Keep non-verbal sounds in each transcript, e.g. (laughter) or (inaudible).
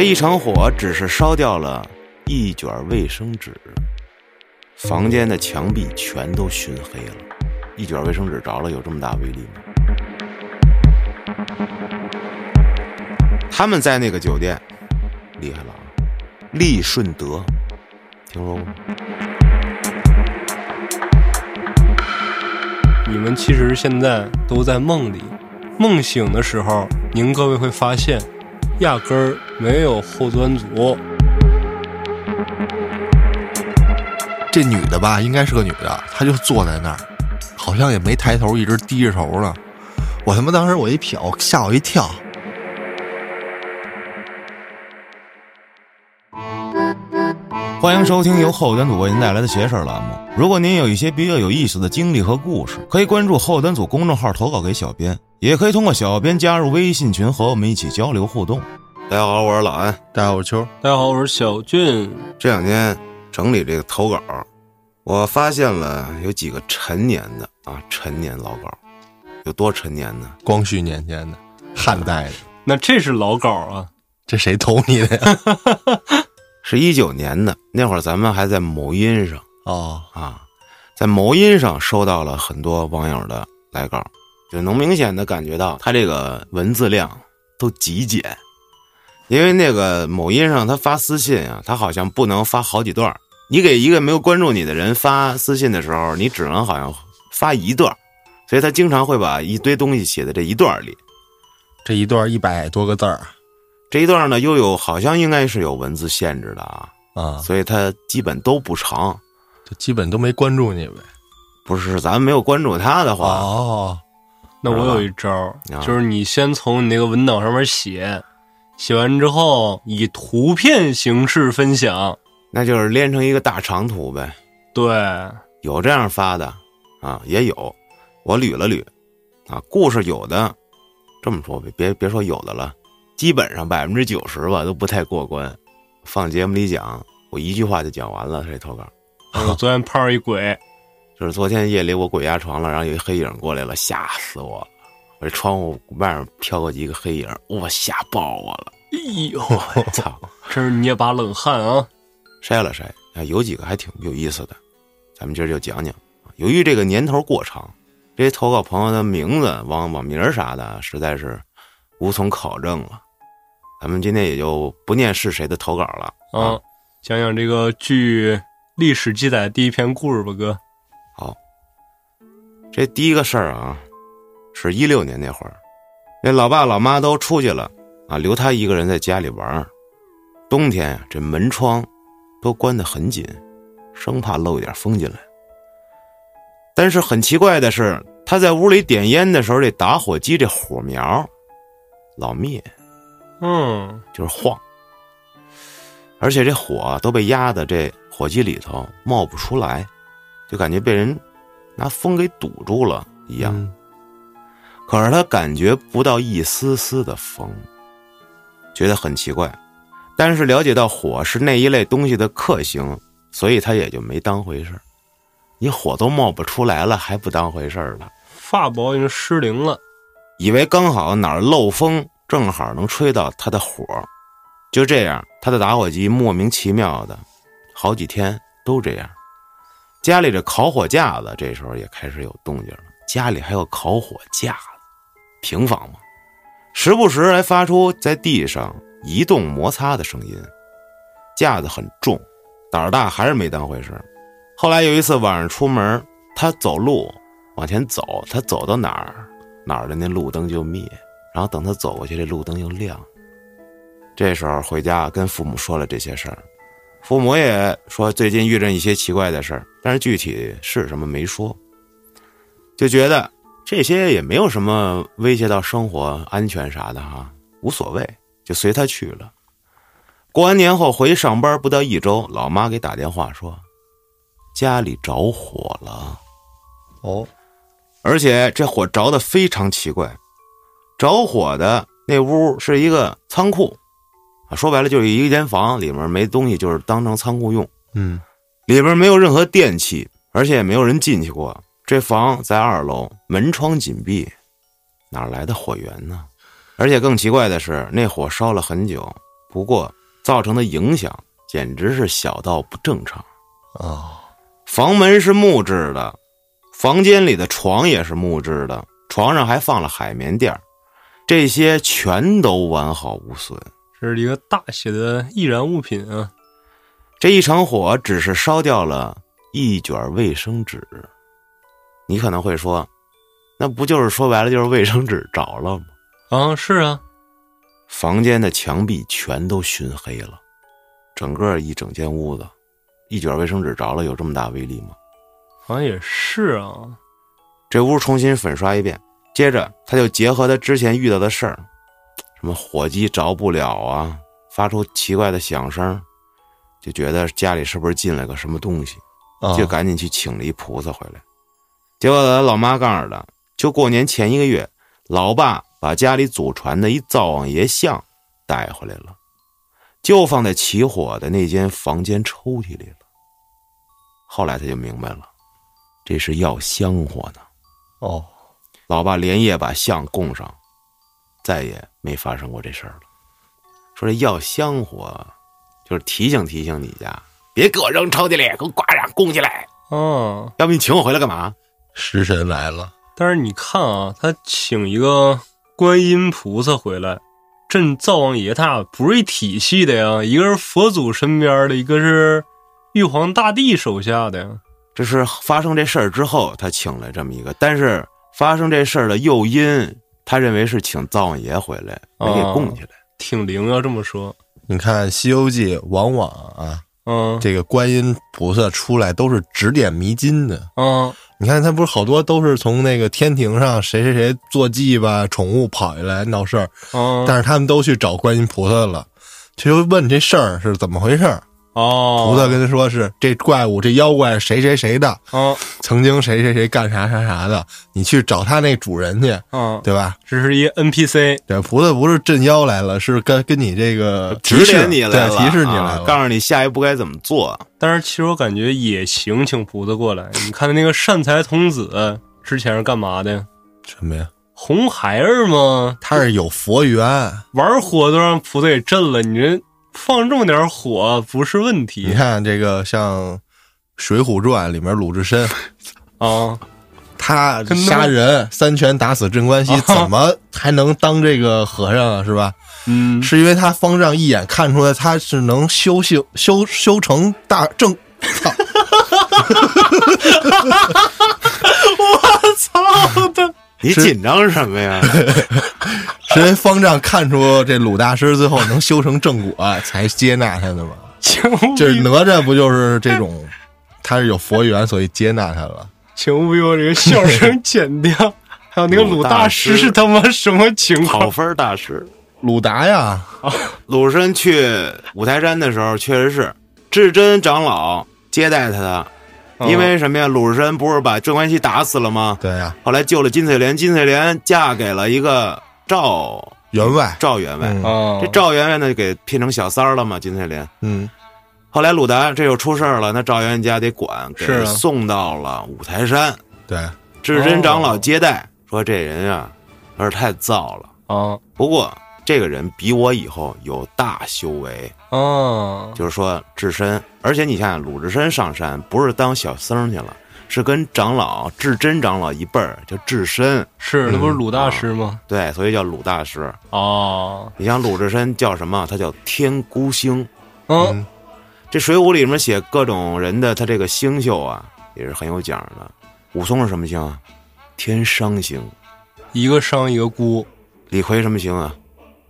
这一场火只是烧掉了一卷卫生纸，房间的墙壁全都熏黑了。一卷卫生纸着了，有这么大威力吗？他们在那个酒店，厉害了啊！利顺德，听说过吗？你们其实现在都在梦里，梦醒的时候，您各位会发现，压根儿没有后端组。这女的吧，应该是个女的，她就坐在那儿，好像也没抬头，一直低着头呢。我他妈当时我一瞟，吓我一跳。欢迎收听由后端组为您带来的“邪事儿”栏目。如果您有一些比较有意思的经历和故事，可以关注后端组公众号投稿给小编，也可以通过小编加入微信群和我们一起交流互动。大家好，我是老安。大家好，我是秋。大家好，我是小俊。这两天整理这个投稿，我发现了有几个陈年的啊，陈年老稿，有多陈年呢？光绪年间的，汉代的，那这是老稿啊，这谁投你的呀？(laughs) 是一九年的那会儿，咱们还在某音上哦，啊，在某音上收到了很多网友的来稿，就能明显的感觉到他这个文字量都极简，因为那个某音上他发私信啊，他好像不能发好几段你给一个没有关注你的人发私信的时候，你只能好像发一段所以他经常会把一堆东西写在这一段里。这一段一百多个字儿这一段呢，又有好像应该是有文字限制的啊，啊，所以他基本都不长。就基本都没关注你呗。不是，咱没有关注他的话，哦，那我有一招就是你先从你那个文档上面写，写完之后以图片形式分享。那就是连成一个大长图呗。对，有这样发的啊，也有。我捋了捋啊，故事有的这么说别别别说有的了，基本上百分之九十吧都不太过关。放节目里讲，我一句话就讲完了。这投稿我昨天碰上一鬼，(laughs) 就是昨天夜里我鬼压床了，然后有一黑影过来了，吓死我了。我这窗户外面飘过几个黑影，我吓爆我了。哎呦，(laughs) 我操！真是捏把冷汗啊！筛了筛啊，有几个还挺有意思的，咱们今儿就讲讲。由于这个年头过长，这些投稿朋友的名字、网网名啥的，实在是无从考证了。咱们今天也就不念是谁的投稿了啊，讲讲这个据历史记载的第一篇故事吧，哥。好，这第一个事儿啊，是一六年那会儿，那老爸老妈都出去了啊，留他一个人在家里玩儿。冬天，这门窗都关得很紧，生怕漏一点风进来。但是很奇怪的是，他在屋里点烟的时候，这打火机这火苗老灭，嗯，就是晃，而且这火都被压的这火机里头冒不出来，就感觉被人拿风给堵住了一样。嗯可是他感觉不到一丝丝的风，觉得很奇怪。但是了解到火是那一类东西的克星，所以他也就没当回事儿你火都冒不出来了，还不当回事儿了？法宝已经失灵了。以为刚好哪儿漏风，正好能吹到他的火。就这样，他的打火机莫名其妙的，好几天都这样。家里的烤火架子这时候也开始有动静了，家里还有烤火架子，平房嘛，时不时还发出在地上移动摩擦的声音。架子很重，胆儿大还是没当回事后来有一次晚上出门，他走路往前走，他走到哪儿，哪儿的那路灯就灭，然后等他走过去，这路灯又亮。这时候回家跟父母说了这些事儿，父母也说最近遇着一些奇怪的事儿，但是具体是什么没说，就觉得这些也没有什么威胁到生活安全啥的哈，无所谓，就随他去了。过完年后回去上班不到一周，老妈给打电话说，家里着火了。哦，而且这火着的非常奇怪，着火的那屋是一个仓库，啊，说白了就是一间房，里面没东西，就是当成仓库用，嗯，里边没有任何电器，而且也没有人进去过。这房在二楼，门窗紧闭，哪来的火源呢？而且更奇怪的是，那火烧了很久，不过造成的影响简直是小到不正常。哦，房门是木质的，房间里的床也是木质的，床上还放了海绵垫儿这些全都完好无损。这是一个大写的易燃物品啊！这一场火只是烧掉了一卷卫生纸。你可能会说，那不就是说白了就是卫生纸着了吗？啊，是啊，房间的墙壁全都熏黑了，整个一整间屋子，一卷卫生纸着了有这么大威力吗？好像也是啊。这屋重新粉刷一遍，接着他就结合他之前遇到的事儿，什么火机着不了啊，发出奇怪的响声，就觉得家里是不是进来个什么东西，啊就赶紧去请了一菩萨回来。结果他老妈告诉他，就过年前一个月，老爸把家里祖传的一灶王爷像带回来了，就放在起火的那间房间抽屉里了。后来他就明白了，这是要香火呢。哦，老爸连夜把像供上，再也没发生过这事儿了。说这要香火，就是提醒提醒你家，别给我扔抽屉里，给我挂上供起来。哦，要不你请我回来干嘛？食神来了，但是你看啊，他请一个观音菩萨回来，镇灶王爷他俩不是一体系的呀，一个是佛祖身边的，一个是玉皇大帝手下的呀。这是发生这事儿之后，他请来这么一个，但是发生这事儿的诱因，他认为是请灶王爷回来，没给供起来。挺灵要这么说，你看《西游记》往往啊，嗯这个观音菩萨出来都是指点迷津的。嗯你看他不是好多都是从那个天庭上谁谁谁坐骑吧，宠物跑下来闹事儿，嗯，但是他们都去找观音菩萨了，就问这事儿是怎么回事儿。哦，菩萨跟他说是这怪物这妖怪谁谁谁的，啊曾经谁谁谁干啥啥啥的，你去找他那主人去，啊，对吧？这是一 NPC，对，菩萨不是镇妖来了，是跟跟你这个提指示点你来了，对，提示你来啊了。告诉你下一步该怎么做。但是其实我感觉也行，请菩萨过来。你看那个善财童子之前是干嘛的？什么呀？红孩儿吗？他是有佛缘，玩火都让菩萨给震了，你这放这么点火不是问题你题看这个像《水浒传》里面鲁智深，啊！他杀人三拳打死镇关西，啊怎么还能当这个和尚啊？是吧？嗯，是因为他方丈一眼看出来他是能修行修修成大正。(laughs) 我！操的，是你紧张什么呀？(laughs) 是因为方丈看出这鲁大师最后能修成正果，(laughs) 才接纳他的吗。请就是哪吒不就是这种，他是有佛缘，所以接纳他了。请务必把这个笑声剪掉。(laughs) 还有那个鲁大师是他妈什么情况？考分大师。鲁达呀，鲁智深去五台山的时候，确实是智真长老接待他的，因为什么呀？鲁智深不是把镇关西打死了吗？对呀，后来救了金翠莲，金翠莲嫁给了一个赵员外，赵员外，嗯啊这，赵员外呢给聘成小三儿了嘛？金翠莲。嗯，后来鲁达这又出事儿了，那赵员外家得管，给是啊送到了五台山。对，智真长老接待，说这人啊，有点太燥了。啊不过这个人比我以后有大修为，啊，就是说智深。而且你看，鲁智深上山不是当小僧去了，是跟长老智真长老一辈儿，叫智深。是那不是鲁大师吗？对，所以叫鲁大师。哦，你像鲁智深叫什么？他叫天孤星。嗯这《水浒》里面写各种人的他这个星宿啊，也是很有讲的。武松是什么星啊？天商星。一个商一个孤，李逵什么星啊？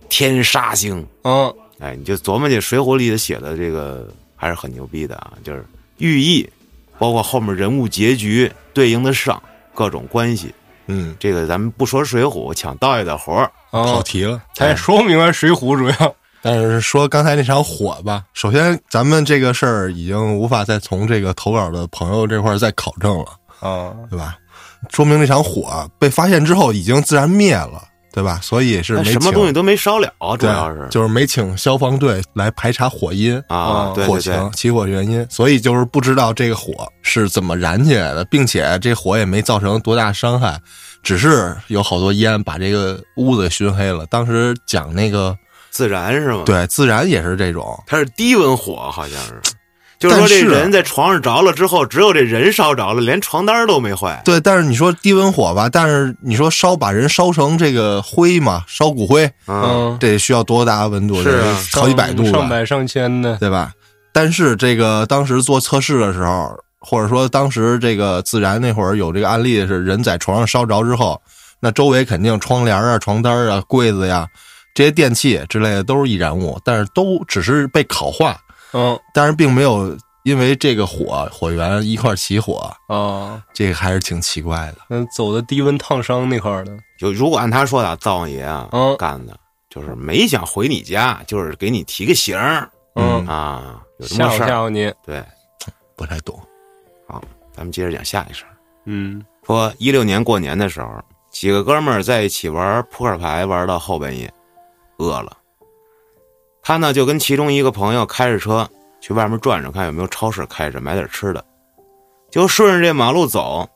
天杀星。啊哎，你就琢磨这《水浒》里的写的这个还是很牛逼的啊，就是寓意，包括后面人物结局对应的上各种关系。嗯，这个咱们不说《水浒》，抢道爷的活儿，啊，跑题了。他也说不明白《水浒》主要 (laughs) 但是说刚才那场火吧，首先咱们这个事儿已经无法再从这个投稿的朋友这块儿再考证了，啊，对吧？说明那场火被发现之后已经自然灭了，对吧？所以是没什么东西都没烧了，主要是就是没请消防队来排查火因。啊啊，火对对对情，起火原因，所以就是不知道这个火是怎么燃起来的，并且这火也没造成多大伤害，只是有好多烟把这个屋子熏黑了。当时讲那个自燃是吗？，对，自燃也是这种。它是低温火，好像是。就是说，这人在床上着了之后，只有这人烧着了，连床单都没坏。对，但是你说低温火吧，但是你说烧把人烧成这个灰嘛，烧骨灰，嗯，嗯，这需要多大温度？是啊好几百度吧，上百上千的，对吧？但是这个当时做测试的时候，或者说当时这个自燃那会儿有这个案例是人在床上烧着之后，那周围肯定窗帘啊、床单啊、柜子呀这些电器之类的都是易燃物，但是都只是被烤化，嗯。但是并没有因为这个火火源一块儿起火，啊，这个还是挺奇怪的。嗯，走的低温烫伤那块儿的，就如果按他说的，灶王爷啊、嗯。干的，就是没想回你家，就是给你提个醒儿。嗯，啊，有什么事儿。吓唬你，对，不太懂，好咱们接着讲下一事儿。嗯。说一六年过年的时候，几个哥们儿在一起玩扑克牌，玩到后半夜，饿了。他呢就跟其中一个朋友开着车去外面转转，看有没有超市开着，买点吃的。就顺着这马路走，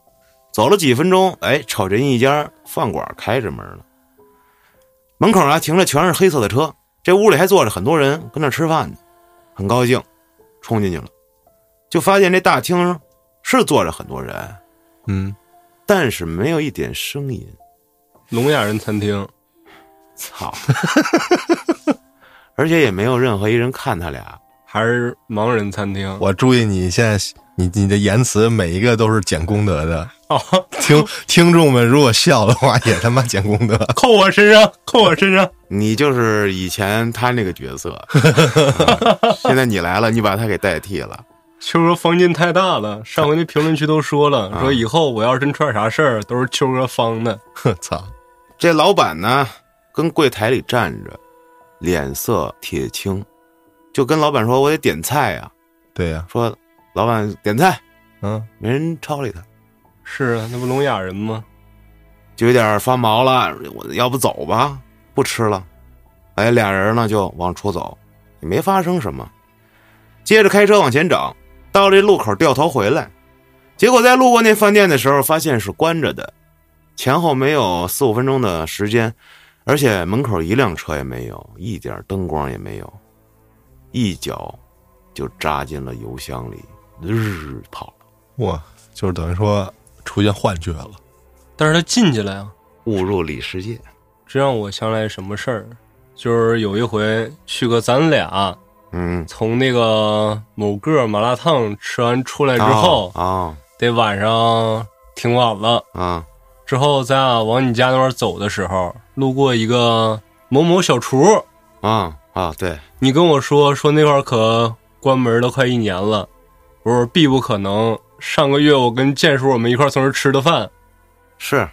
走了几分钟，哎，瞅见一家饭馆开着门了。门口啊停着全是黑色的车，这屋里还坐着很多人跟那吃饭呢，很高兴，冲进去了，就发现这大厅上是坐着很多人。嗯，但是没有一点声音。聋哑人餐厅，操！而且也没有任何一人看他俩。还是盲人餐厅，我注意你现在你你的言辞每一个都是捡功德的，哦，(laughs) 听听众们如果笑的话也他妈捡功德。扣我身上，扣我身上，(laughs) 你就是以前他那个角色，啊 (laughs) 现在你来了，你把他给代替了。秋哥房间太大了，上回那评论区都说了，说以后我要是真出点啥事儿，都是秋哥方的。呵操！这老板呢，跟柜台里站着，脸色铁青，就跟老板说：“我得点菜呀、对呀、说老板点菜，嗯，没人超理他，是啊，那不聋哑人吗？就有点发毛了。我要不走吧，不吃了。哎，俩人呢就往出走，也没发生什么。接着开车往前整，到这路口掉头回来，结果在路过那饭店的时候，发现是关着的，前后没有四五分钟的时间，而且门口一辆车也没有，一点灯光也没有，一脚就扎进了油箱里，日跑了，哇，就是等于说出现幻觉了。但是他进去了呀，误入里世界。这让我想来什么事儿？就是有一回去个咱俩嗯，从那个某个麻辣烫吃完出来之后，啊得晚上挺晚了。啊之后咱俩往你家那边走的时候，路过一个某某小厨，啊啊！对，你跟我说说那块儿可关门了快一年了，我说必不可能。上个月我跟建叔我们一块从这吃的饭，是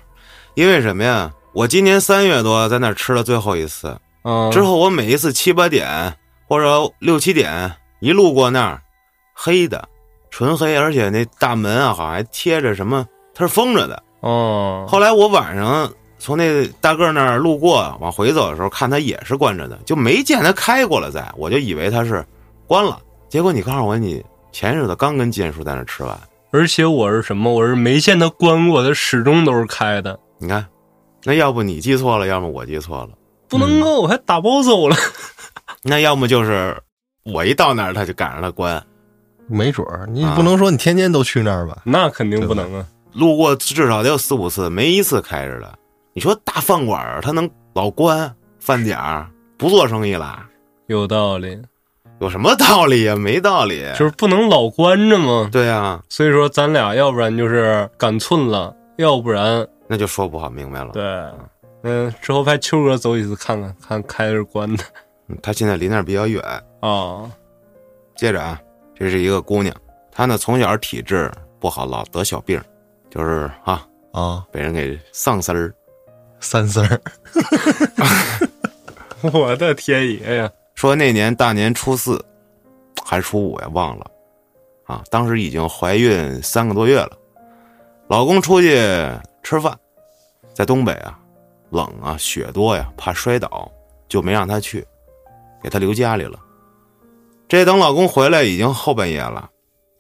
因为什么呀？我今年三月多在那儿吃了最后一次，嗯，之后我每一次七八点或者六七点一路过那儿，黑的，纯黑，而且那大门啊好像还贴着什么，它是封着的。哦，后来我晚上从那大个儿那儿路过往回走的时候，看他也是关着的，就没见他开过了在，我就以为他是关了。结果你告诉我，你前日子刚跟建叔在那儿吃完，而且我是什么？我是没见他关过，他始终都是开的，你看，那要不你记错了，要么我记错了。不能够！我还打包走了。(laughs) 那要么就是我一到那儿，他就赶上他关。没准儿，你啊不能说你天天都去那儿吧？那肯定不能啊！路过至少得有四五次，没一次开着的。你说大饭馆儿，他能老关饭点儿不做生意了？有道理，有什么道理呀？没道理。就是不能老关着嘛。对啊，所以说，咱俩要不然就是赶寸了，要不然那就说不好明白了。对，嗯，之后派秋哥走几次看看，看开着关的嗯他现在离那儿比较远。啊。接着啊，这是一个姑娘，她呢从小体质不好，老得小病，就是啊啊，被人给丧丝儿。三丝儿，(laughs) 我的天爷呀！说那年大年初四还是初五呀，忘了啊。当时已经怀孕三个多月了，老公出去吃饭，在东北啊，冷啊，雪多呀，怕摔倒，就没让她去，给她留家里了。这等老公回来已经后半夜了，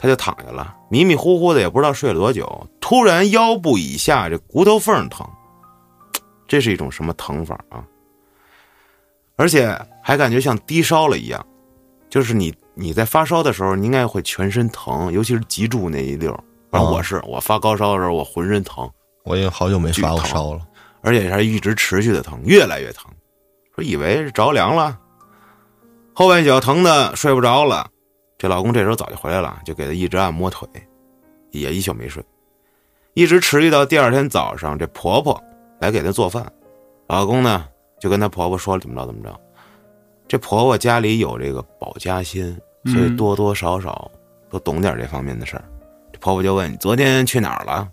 她就躺下了，迷迷糊糊的也不知道睡了多久，突然腰部以下这骨头缝疼，这是一种什么疼法啊？而且还感觉像低烧了一样，就是你你在发烧的时候，你应该会全身疼，尤其是脊柱那一溜。反正哦我是我发高烧的时候，我浑身疼，我也好久没发过烧了。而且还一直持续的疼，越来越疼。说以为是着凉了，后半宿疼的睡不着了。这老公这时候早就回来了，就给她一直按摩腿，也一宿没睡，一直持续到第二天早上，这婆婆来给她做饭，老公呢就跟她婆婆说怎么着怎么着。这婆婆家里有这个保家心，所以嗯多多少少都懂点这方面的事儿。这婆婆就问：“你昨天去哪儿了？”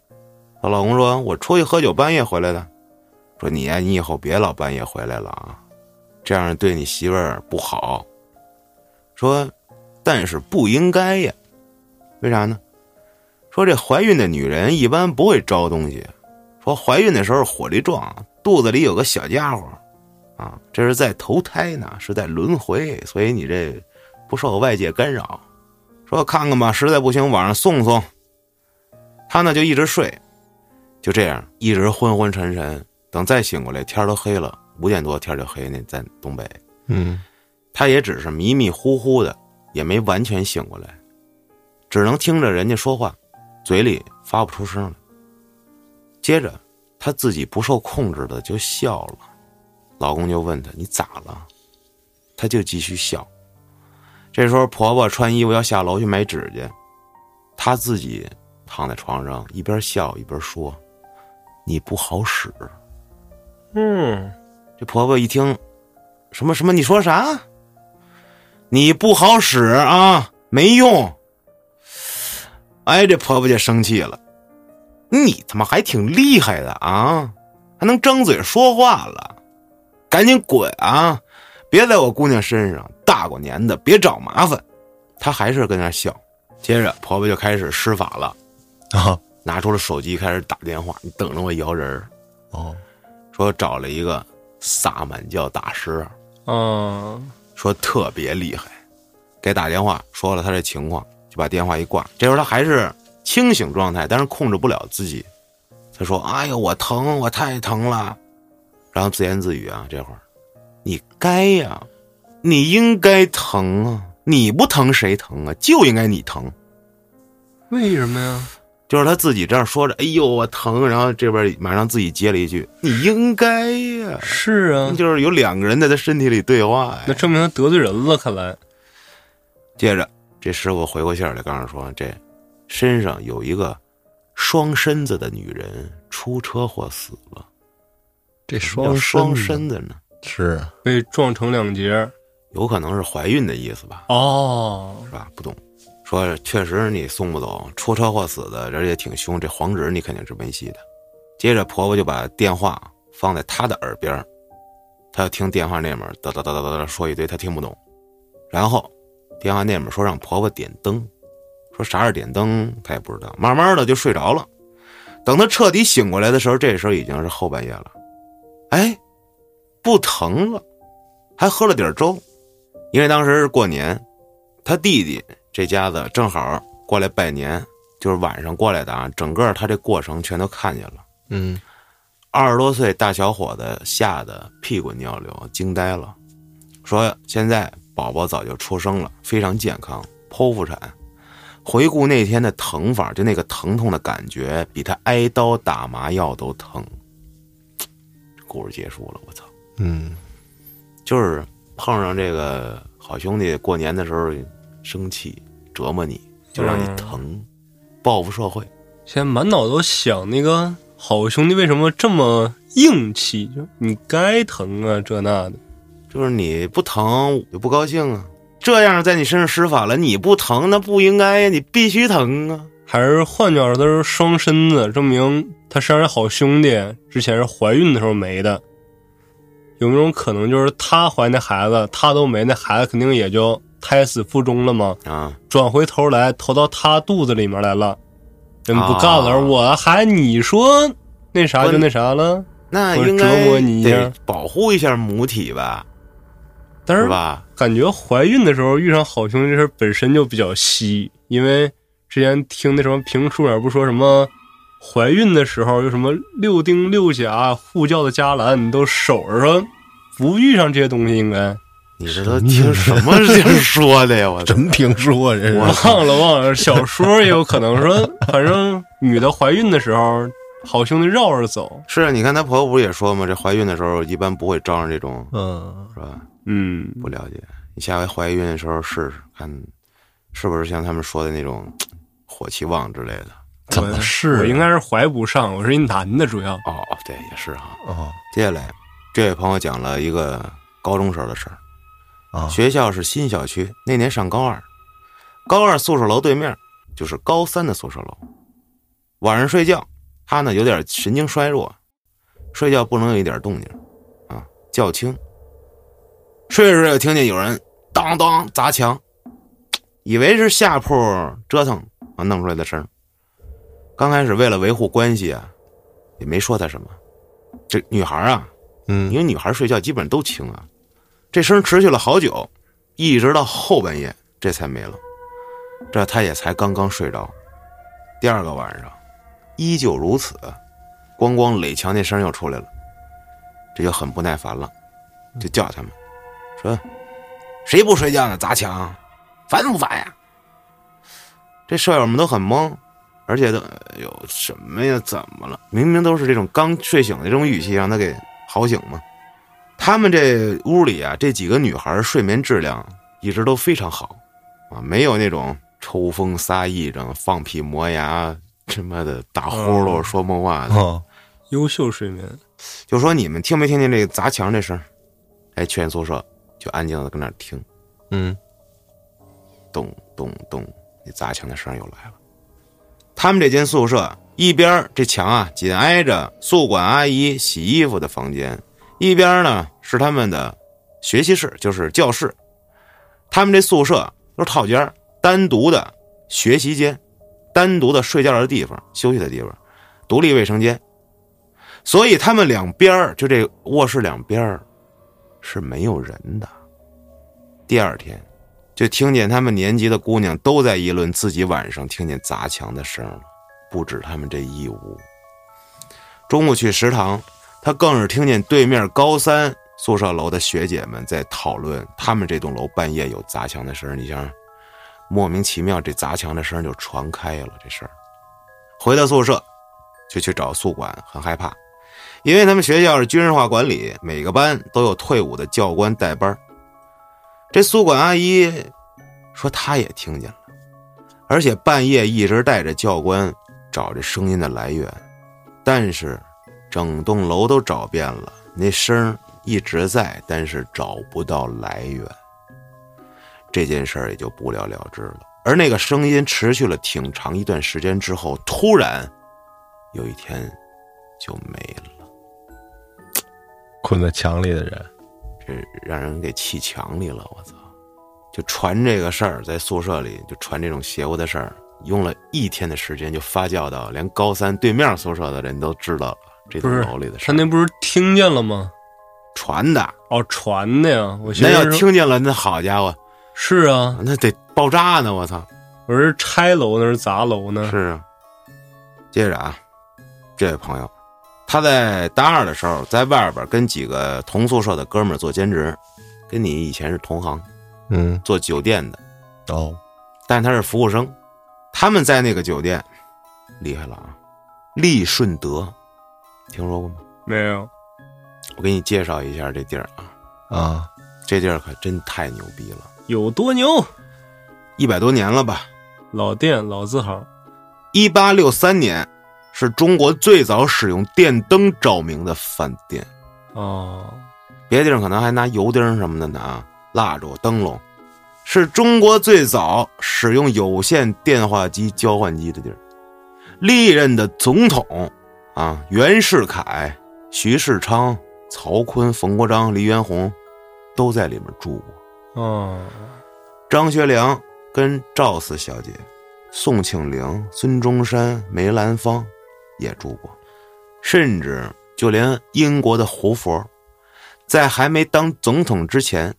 她老公说：“我出去喝酒，半夜回来的。”说你呀、你以后别老半夜回来了啊，这样对你媳妇儿不好。说，但是不应该呀，为啥呢？说这怀孕的女人一般不会招东西，说怀孕的时候火力壮，肚子里有个小家伙，啊，这是在投胎呢，是在轮回，所以你这不受外界干扰。说看看吧，实在不行晚上送送。他呢就一直睡，就这样一直昏昏沉沉。等再醒过来，天都黑了，五点多天就黑。那在东北，嗯，他也只是迷迷糊糊的，也没完全醒过来，只能听着人家说话，嘴里发不出声来。接着，她自己不受控制的就笑了，老公就问她：“你咋了？”她就继续笑。这时候，婆婆穿衣服要下楼去买纸去，她自己躺在床上，一边笑一边说：“你不好使。”嗯，这婆婆一听，什么什么？你说啥？你不好使啊，没用。哎，这婆婆就生气了，你他妈还挺厉害的啊，还能张嘴说话了，赶紧滚啊！别在我姑娘身上，大过年的别找麻烦。她还是跟那笑。接着婆婆就开始施法了，啊，拿出了手机开始打电话，你等着我摇人儿。哦，说找了一个萨满教大师，啊，说特别厉害，给打电话说了他这情况，就把电话一挂。这时候他还是清醒状态，但是控制不了自己。他说：“哎呀，我疼，我太疼了。”然后自言自语啊，这会儿，你该呀，你应该疼啊，你不疼谁疼啊？就应该你疼。为什么呀？就是他自己这样说着，哎呦我疼，然后这边马上自己接了一句：“你应该呀。”是啊，就是有两个人在他身体里对话呀。那证明他得罪人了，看来。接着，这师傅回过信儿来，告诉说这身上有一个双身子的女人出车祸死了。这叫双双身身子呢，是被撞成两截。有可能是怀孕的意思吧？哦，是吧？不懂。说确实你送不走，出车祸死的人也挺凶，这黄纸你肯定是没戏的。接着婆婆就把电话放在他的耳边儿，他要听电话那面哒哒哒哒哒哒说一堆他听不懂，然后电话那面说让婆婆点灯，说啥是点灯他也不知道，慢慢的就睡着了。等他彻底醒过来的时候，这时候已经是后半夜了，哎，不疼了，还喝了点粥，因为当时是过年，他弟弟这家子正好过来拜年，就是晚上过来的啊，整个他这过程全都看见了。嗯，二十多岁大小伙子吓得屁滚尿流，惊呆了，说现在宝宝早就出生了，非常健康，剖腹产。回顾那天的疼法，就那个疼痛的感觉，比他挨刀打麻药都疼。故事结束了，我操！嗯，就是碰上这个好兄弟，过年的时候生气折磨你，就让你疼，报复社会。现在满脑子都想那个好兄弟为什么这么硬气？就你该疼啊，这那的。就是你不疼，我就不高兴啊。这样在你身上施法了，你不疼那不应该呀，你必须疼啊。还是换句话说，他是双身子，证明他身上的好兄弟之前是怀孕的时候没的。有没有种可能，就是他怀那孩子，他都没，那孩子肯定也就胎死腹中了吗？啊，转回头来投到他肚子里面来了，人不干了，啊我还你说那啥就那啥了，那应该折磨你一下。得保护一下母体吧，但是是吧？感觉怀孕的时候遇上好兄弟这事本身就比较稀，因为之前听那什么评书也不说什么怀孕的时候有什么六丁六甲护教的伽蓝，你都守着不遇上这些东西，应该你这都听什么人说的呀？我！(laughs) 真听说这是我忘了忘了。小说也有可能说，反正女的怀孕的时候，好兄弟绕着走。是啊，你看她婆婆不是也说吗？这怀孕的时候一般不会招上这种，嗯，是吧？嗯，不了解，你下回怀孕的时候试试看，是不是像他们说的那种火气旺之类的？怎么是我应该是怀不上，我是一男的，主要。哦，对，也是哈。哦接下来，这位朋友讲了一个高中时候的事儿。啊学校是新小区，那年上高二，高二宿舍楼对面就是高三的宿舍楼。晚上睡觉，他呢有点神经衰弱，睡觉不能有一点动静，啊，较轻。睡着睡着听见有人当当砸墙，以为是下铺折腾啊弄出来的声。刚开始为了维护关系啊，也没说他什么。这女孩啊，嗯因为女孩睡觉基本都轻啊，这声持续了好久，一直到后半夜这才没了。这他也才刚刚睡着。第二个晚上，依旧如此，咣咣垒墙那声又出来了，这就很不耐烦了，就叫他们说：“谁不睡觉呢？砸墙，烦不烦呀？”这舍友们都很懵，而且都哎呦什么呀？怎么了？明明都是这种刚睡醒的这种语气，让他给好醒嘛。他们这屋里啊，这几个女孩睡眠质量一直都非常好啊，没有那种抽风撒癔症、放屁磨牙、他妈的打呼噜、说梦话的。哦优秀睡眠，就说你们听没听见这个砸墙这声儿？哎，全宿舍就安静的跟那听，嗯咚咚咚，那砸墙的声又来了。他们这间宿舍一边这墙啊紧挨着宿管阿姨洗衣服的房间，一边呢是他们的学习室，就是教室。他们这宿舍都是套间，单独的学习间，单独的睡觉的地方、休息的地方，独立卫生间。所以他们两边就这卧室两边是没有人的。第二天，就听见他们年级的姑娘都在议论自己晚上听见砸墙的声了，不止他们这一屋。中午去食堂，他更是听见对面高三宿舍楼的学姐们在讨论他们这栋楼半夜有砸墙的声儿。你想想，莫名其妙这砸墙的声儿就传开了，这事儿。回到宿舍，就去找宿管，很害怕，因为他们学校是军事化管理，每个班都有退伍的教官带班。这宿管阿姨说她也听见了，而且半夜一直带着教官找这声音的来源，但是整栋楼都找遍了，那声儿一直在，但是找不到来源。这件事儿也就不了了之了。而那个声音持续了挺长一段时间之后，突然有一天就没了，困在墙里的人，这让人给气墙里了。我操！就传这个事儿，在宿舍里就传这种邪乎的事儿，用了一天的时间就发酵到连高三对面宿舍的人都知道了这栋楼里的事儿。他那不是听见了吗？传的，哦，传的呀！我那要听见了，那好家伙，是啊，那得爆炸呢！我操！我是拆楼呢，是砸楼呢？是啊。接着啊，这位朋友，他在大二的时候，在外边跟几个同宿舍的哥们儿做兼职，跟你以前是同行，嗯做酒店的，哦但他是服务生。他们在那个酒店厉害了啊，利顺德，听说过吗？没有，我给你介绍一下这地儿啊，啊这地儿可真太牛逼了，有多牛？一百多年了吧？老店老字号，一八六三年，是中国最早使用电灯照明的饭店。哦，别的地方可能还拿油灯什么的呢啊，蜡烛、灯笼，是中国最早使用有线电话机交换机的地儿。历任的总统啊，袁世凯、徐世昌、曹锟、冯国璋、黎元洪，都在里面住过。哦，张学良跟赵四小姐、宋庆龄、孙中山、梅兰芳也住过，甚至就连英国的胡佛，在还没当总统之前，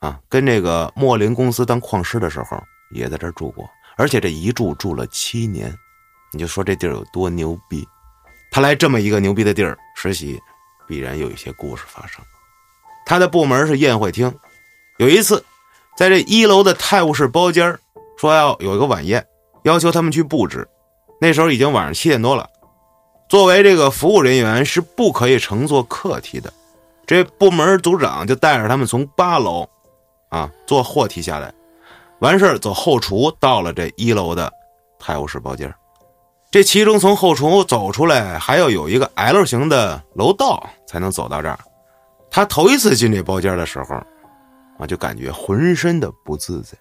啊，跟这个莫林公司当矿师的时候，也在这儿住过，而且这一住住了七年，你就说这地儿有多牛逼。他来这么一个牛逼的地儿实习，必然有一些故事发生。他的部门是宴会厅。有一次，在这一楼的泰晤士包间说要有一个晚宴，要求他们去布置。那时候已经晚上七点多了，作为这个服务人员是不可以乘坐客梯的。这部门组长就带着他们从八楼，啊，坐货梯下来，完事儿走后厨，到了这一楼的泰晤士包间这其中从后厨走出来，还要有一个 L 型的楼道才能走到这儿。他头一次进这包间的时候，啊，就感觉浑身的不自在。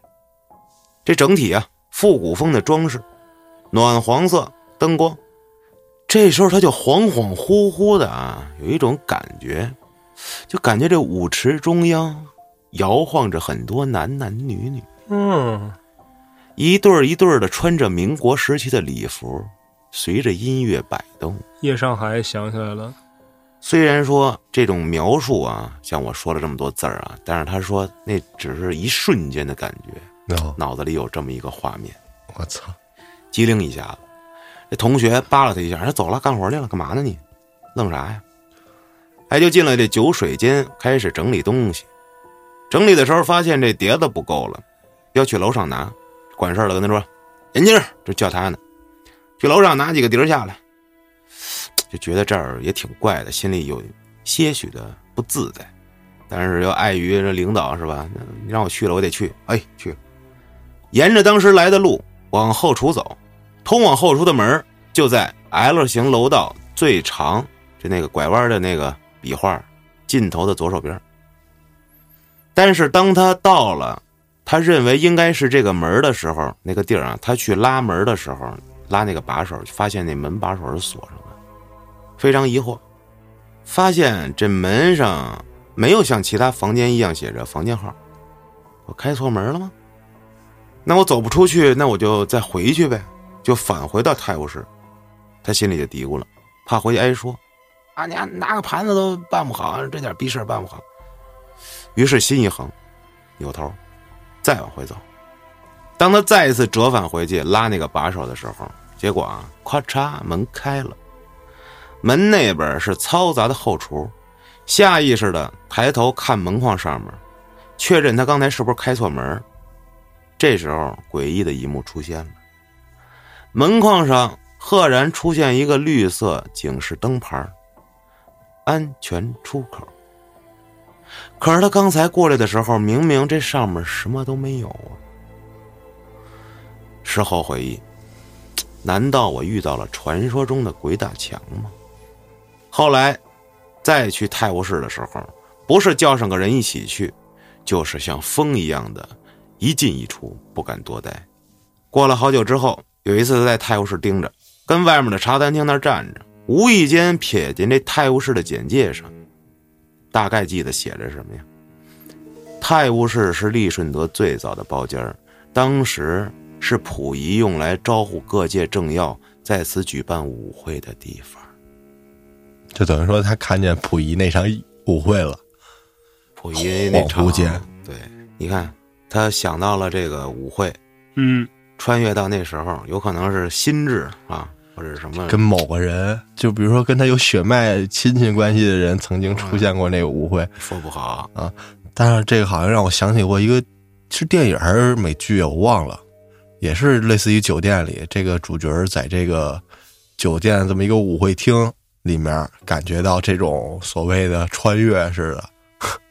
这整体啊，复古风的装饰，暖黄色灯光。这时候他就恍恍惚惚的啊，有一种感觉，就感觉这舞池中央摇晃着很多男男女女，嗯，一对儿一对儿的穿着民国时期的礼服，随着音乐摆动。夜上海想起来了，虽然说这种描述啊，像我说了这么多字儿啊，但是他说那只是一瞬间的感觉，哦，脑子里有这么一个画面，我操，机灵一下子。这同学扒拉他一下，他走了，干活去了，干嘛呢你？愣啥呀？哎，就进了这酒水间，开始整理东西。整理的时候发现这碟子不够了，要去楼上拿。管事儿的跟他说：“眼镜儿，就叫他呢，去楼上拿几个碟儿下来。”就觉得这儿也挺怪的，心里有些许的不自在，但是又碍于这领导是吧？你让我去了，我得去。哎，去。沿着当时来的路往后厨走，通往后厨的门就在 L 型楼道最长就那个拐弯的那个笔画尽头的左手边。但是当他到了他认为应该是这个门的时候，那个地儿啊，他去拉门的时候，拉那个把手，发现那门把手是锁上的。非常疑惑，发现这门上没有像其他房间一样写着房间号，我开错门了吗？那我走不出去，那我就再回去呗，就返回到泰晤士。他心里就嘀咕了，怕回去挨说，啊，你拿个盘子都办不好，这点逼事办不好。于是心一横，扭头再往回走。当他再一次折返回去拉那个把手的时候，结果啊，咔嚓，门开了。门那边是嘈杂的后厨，下意识的抬头看门框上面，确认他刚才是不是开错门。这时候，诡异的一幕出现了，门框上赫然出现一个绿色警示灯牌安全出口”。可是他刚才过来的时候，明明这上面什么都没有啊。事后回忆，难道我遇到了传说中的鬼打墙吗？后来，再去泰晤士的时候，不是叫上个人一起去，就是像风一样的，一进一出，不敢多待。过了好久之后，有一次在泰晤士盯着，跟外面的茶餐厅那站着，无意间瞥见这泰晤士的简介上，大概记得写着什么呀？泰晤士是利顺德最早的包间当时是溥仪用来招呼各界政要在此举办舞会的地方。就等于说他看见溥仪那场舞会了，溥仪那场间，对，你看他想到了这个舞会，嗯，穿越到那时候，有可能是心智啊，或者什么跟某个人，就比如说跟他有血脉亲戚关系的人，曾经出现过那个舞会。说不好啊，但是这个好像让我想起过一个是电影还是美剧啊，我忘了，也是类似于酒店里，这个主角在这个酒店这么一个舞会厅里面，感觉到这种所谓的穿越似的。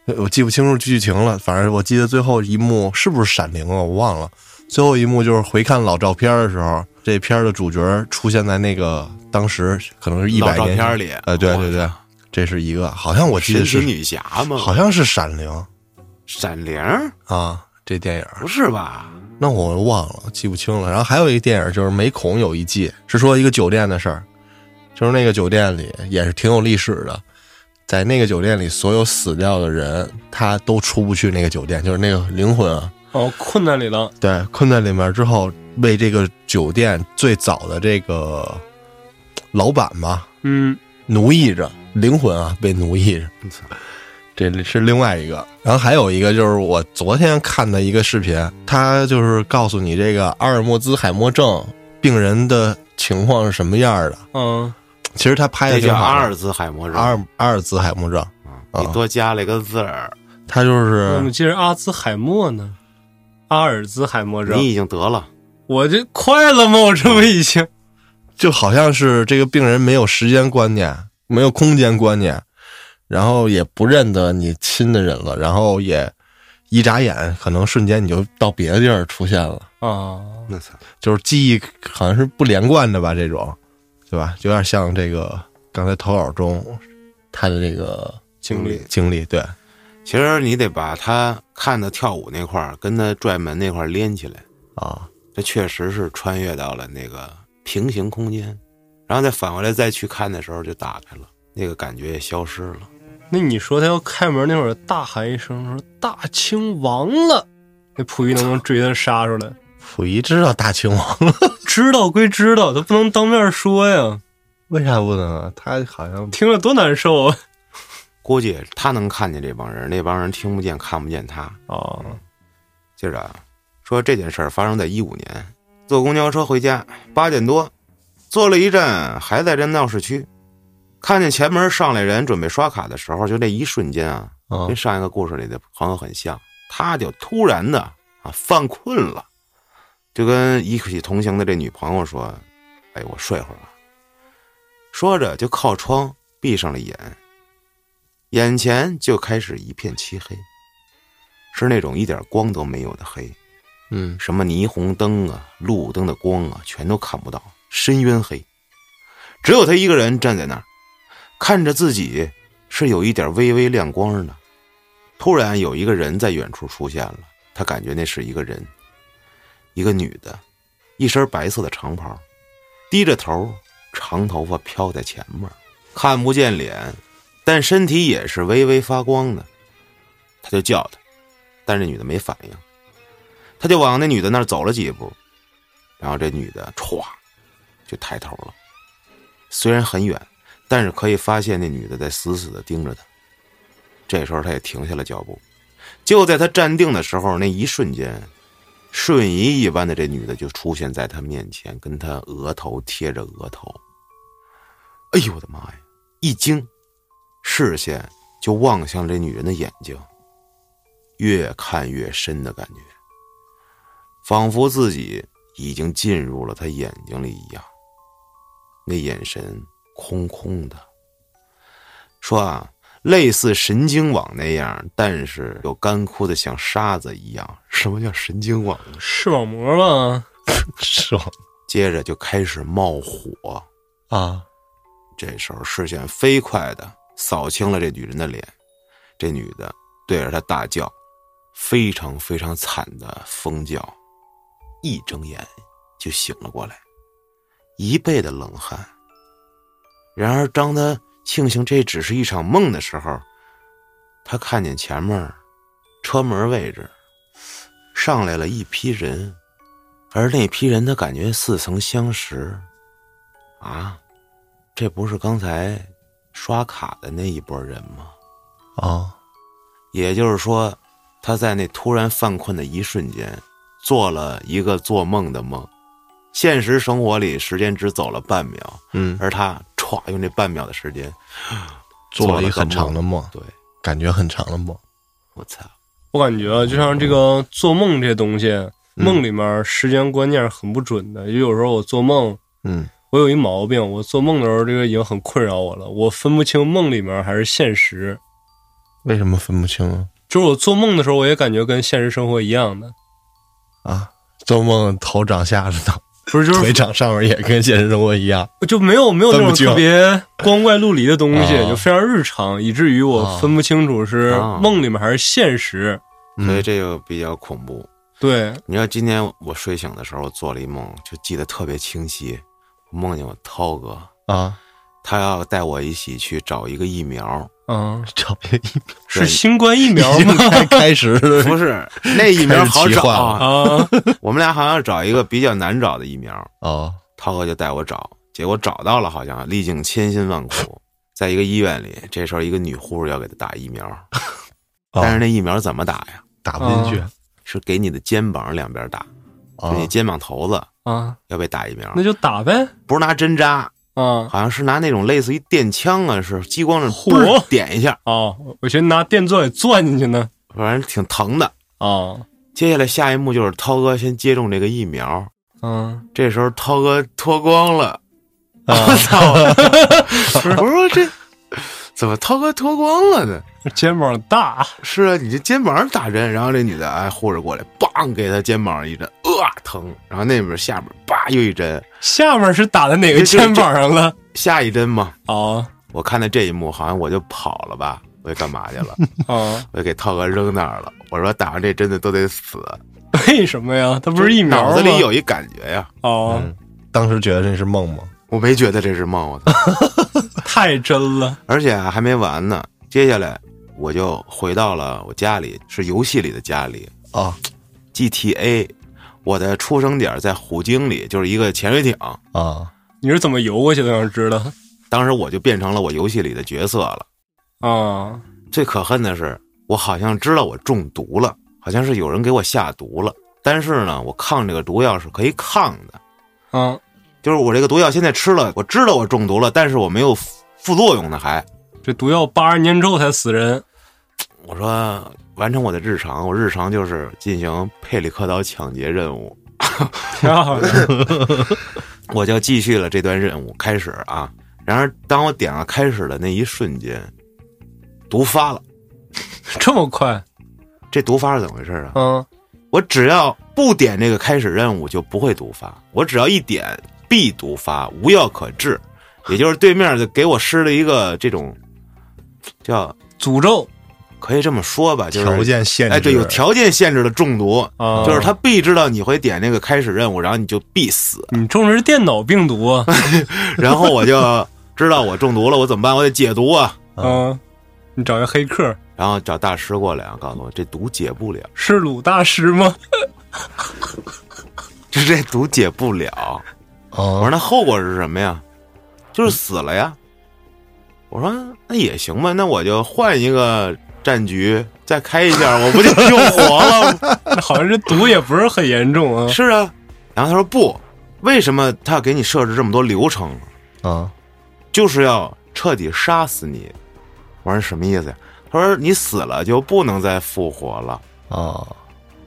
(laughs) 我记不清楚剧情了，反正我记得最后一幕是不是闪灵了，我忘了。最后一幕就是回看老照片的时候，这片儿的主角出现在那个当时可能是一老百年前，照片里，呃，对对对，这是一个，好像我记得是，女侠吗？好像是闪灵闪灵啊，这电影。不是吧？那我忘了，记不清了。然后还有一个电影，就是《美恐》有一季，是说一个酒店的事儿，就是那个酒店里也是挺有历史的，在那个酒店里，所有死掉的人他都出不去那个酒店，就是那个灵魂啊，哦，困在里了，对，困在里面之后，为这个酒店最早的这个老板吧嗯，奴役着，灵魂啊被奴役着。这是另外一个，然后还有一个就是我昨天看的一个视频，他就是告诉你这个阿尔莫兹海默症病人的情况是什么样的。嗯，其实他拍的叫阿尔兹海默症。阿尔阿尔兹海默症啊你多加了一个字儿，他就我是们记着阿兹海默呢，阿尔兹海默症你，已经得了。我这快了吗？我这不已经就好像是这个病人没有时间观念，没有空间观念，然后也不认得你亲的人了，然后也一眨眼，可能瞬间你就到别的地儿出现了，啊，那操，就是记忆好像是不连贯的吧？这种，对吧？有点像这个刚才投稿中他的这个经历经历，对，其实你得把他看的跳舞那块儿跟他拽门那块儿连起来，啊，这确实是穿越到了那个平行空间，然后再返回来再去看的时候就打开了，那个感觉也消失了。那你说他要开门那会儿大喊一声说“大清亡了”，那溥仪能不能追他杀出来？溥仪知道大清亡了，(laughs) 知道归知道，他不能当面说呀，为啥不能啊？他好像听着多难受啊！估计他能看见这帮人，那帮人听不见看不见他。哦，接着啊，说这件事儿发生在一五年，坐公交车回家，八点多，坐了一站，还在这闹市区，看见前门上来人准备刷卡的时候，就那一瞬间啊，啊。跟上一个故事里的朋友很像，他就突然的啊犯困了，就跟一起同行的这女朋友说：“哎，我睡会儿吧。”说着就靠窗闭上了眼，眼前就开始一片漆黑，是那种一点光都没有的黑，嗯。什么霓虹灯啊、路灯的光啊，全都看不到，深渊黑。只有他一个人站在那儿，看着自己是有一点微微亮光的。突然有一个人在远处出现了，他感觉那是一个人，一个女的，一身白色的长袍，低着头，长头发飘在前面，看不见脸，但身体也是微微发光的。他就叫她，但这女的没反应。他就往那女的那儿走了几步，然后这女的歘就抬头了。虽然很远，但是可以发现那女的在死死的盯着他。这时候他也停下了脚步，就在他站定的时候，那一瞬间，瞬移一般的这女的就出现在他面前，跟他额头贴着额头。哎呦我的妈呀！一惊，视线就望向这女人的眼睛，越看越深的感觉。仿佛自己已经进入了他眼睛里一样，那眼神空空的。说啊，类似神经网那样，但是又干枯的像沙子一样。什么叫神经网？视网膜吧？(laughs) 是吧？接着就开始冒火。啊，这时候视线飞快的扫清了这女人的脸，这女的对着他大叫，非常非常惨的疯叫，一睁眼就醒了过来，一背的冷汗。然而，当他庆幸这只是一场梦的时候，他看见前面车门位置上来了一批人，而那批人他感觉似曾相识。啊，这不是刚才刷卡的那一波人吗？啊，也就是说，他在那突然犯困的一瞬间，做了一个做梦的梦。现实生活里，时间只走了半秒，嗯，而他歘用这半秒的时间做了一个很长的梦，对，感觉很长的梦。我操，我感觉啊，就像这个做梦这东西，梦里面时间观念很不准的。就有时候我做梦，嗯我有一毛病，我做梦的时候这个已经很困扰我了，我分不清梦里面还是现实。为什么分不清啊？就是我做梦的时候，我也感觉跟现实生活一样的，啊，做梦头长下着呢，不是就是腿长上面也跟现实生活一样。就没有没有那种分不清特别光怪陆离的东西，啊就非常日常，以至于我啊分不清楚是啊梦里面还是现实。所以嗯这个比较恐怖。对，你知道今天我睡醒的时候做了一梦，就记得特别清晰。梦见我涛哥，啊，他要带我一起去找一个疫苗，嗯，(laughs) 找别一是新冠疫苗吗？开开始 (laughs) 不是那疫苗好找啊。(laughs) 啊，我们俩好像找一个比较难找的疫苗，哦，涛哥就带我找，结果找到了，好像历经千辛万苦，在一个医院里，这时候一个女护士要给他打疫苗，但是那疫苗怎么打呀？打不进去。是给你的肩膀两边打，哦。就你肩膀头子啊，要被打疫苗，那就打呗。不是拿针扎，啊好像是拿那种类似于电枪啊，是激光的嘣点一下，哦，我寻思拿电钻给钻进去呢。反正挺疼的。啊，接下来下一幕就是涛哥先接种这个疫苗，嗯，这时候涛哥脱光了，啊。(laughs) 我操！(laughs) 我说这怎么涛哥脱光了呢？肩膀大，是啊，你这肩膀上打针，然后这女的哎护士过来，梆给他肩膀上一针，啊疼，然后那边下边叭又一针，下面是打在哪个肩膀上了？下一针嘛。啊我看到这一幕，好像我就跑了吧，我就干嘛去了？啊，(laughs) 我就给涛哥扔那儿了。我说打完这针的都得死，为什么呀？他不是疫苗吗？脑子里有一感觉呀，哦，嗯当时觉得这是梦吗？我没觉得这是梦，我操！(laughs) 太真了。而且啊还没完呢，接下来我就回到了我家里，是游戏里的家里啊，GTA。我的出生点在虎鲸里，就是一个潜水艇。啊你是怎么游过去的？想知道当时我就变成了我游戏里的角色了。啊？最可恨的是，我好像知道我中毒了，好像是有人给我下毒了。但是呢，我抗这个毒药是可以抗的，啊，就是我这个毒药现在吃了，我知道我中毒了，但是我没有副副作用呢，还。这毒药八十年之后才死人。我说完成我的日常，我日常就是进行佩里克岛抢劫任务，挺好的。我就继续了这段任务，开始啊。然而，当我点了开始的那一瞬间，毒发了。这么快？这毒发是怎么回事啊？嗯，我只要不点这个开始任务就不会毒发，我只要一点必毒发，无药可治。也就是对面就给我施了一个这种叫诅咒可以这么说吧，就是条件限制，哎对，有条件限制的中毒，啊，就是他必知道你会点那个开始任务，然后你就必死。你中的是电脑病毒啊？(laughs) 然后我就知道我中毒了，我怎么办？我得解毒啊！啊，你找一个黑客，然后找大师过来啊，告诉我这毒解不了，是鲁大师吗？(laughs) 就这毒解不了。我说啊那后果是什么呀？就是死了呀。我说那也行吧，那我就换一个战局再开一下，我不就救活了？(laughs) 那好像这毒也不是很严重啊。是啊。然后他说不，为什么他要给你设置这么多流程呢？啊就是要彻底杀死你。我说什么意思呀？他说你死了就不能再复活了。啊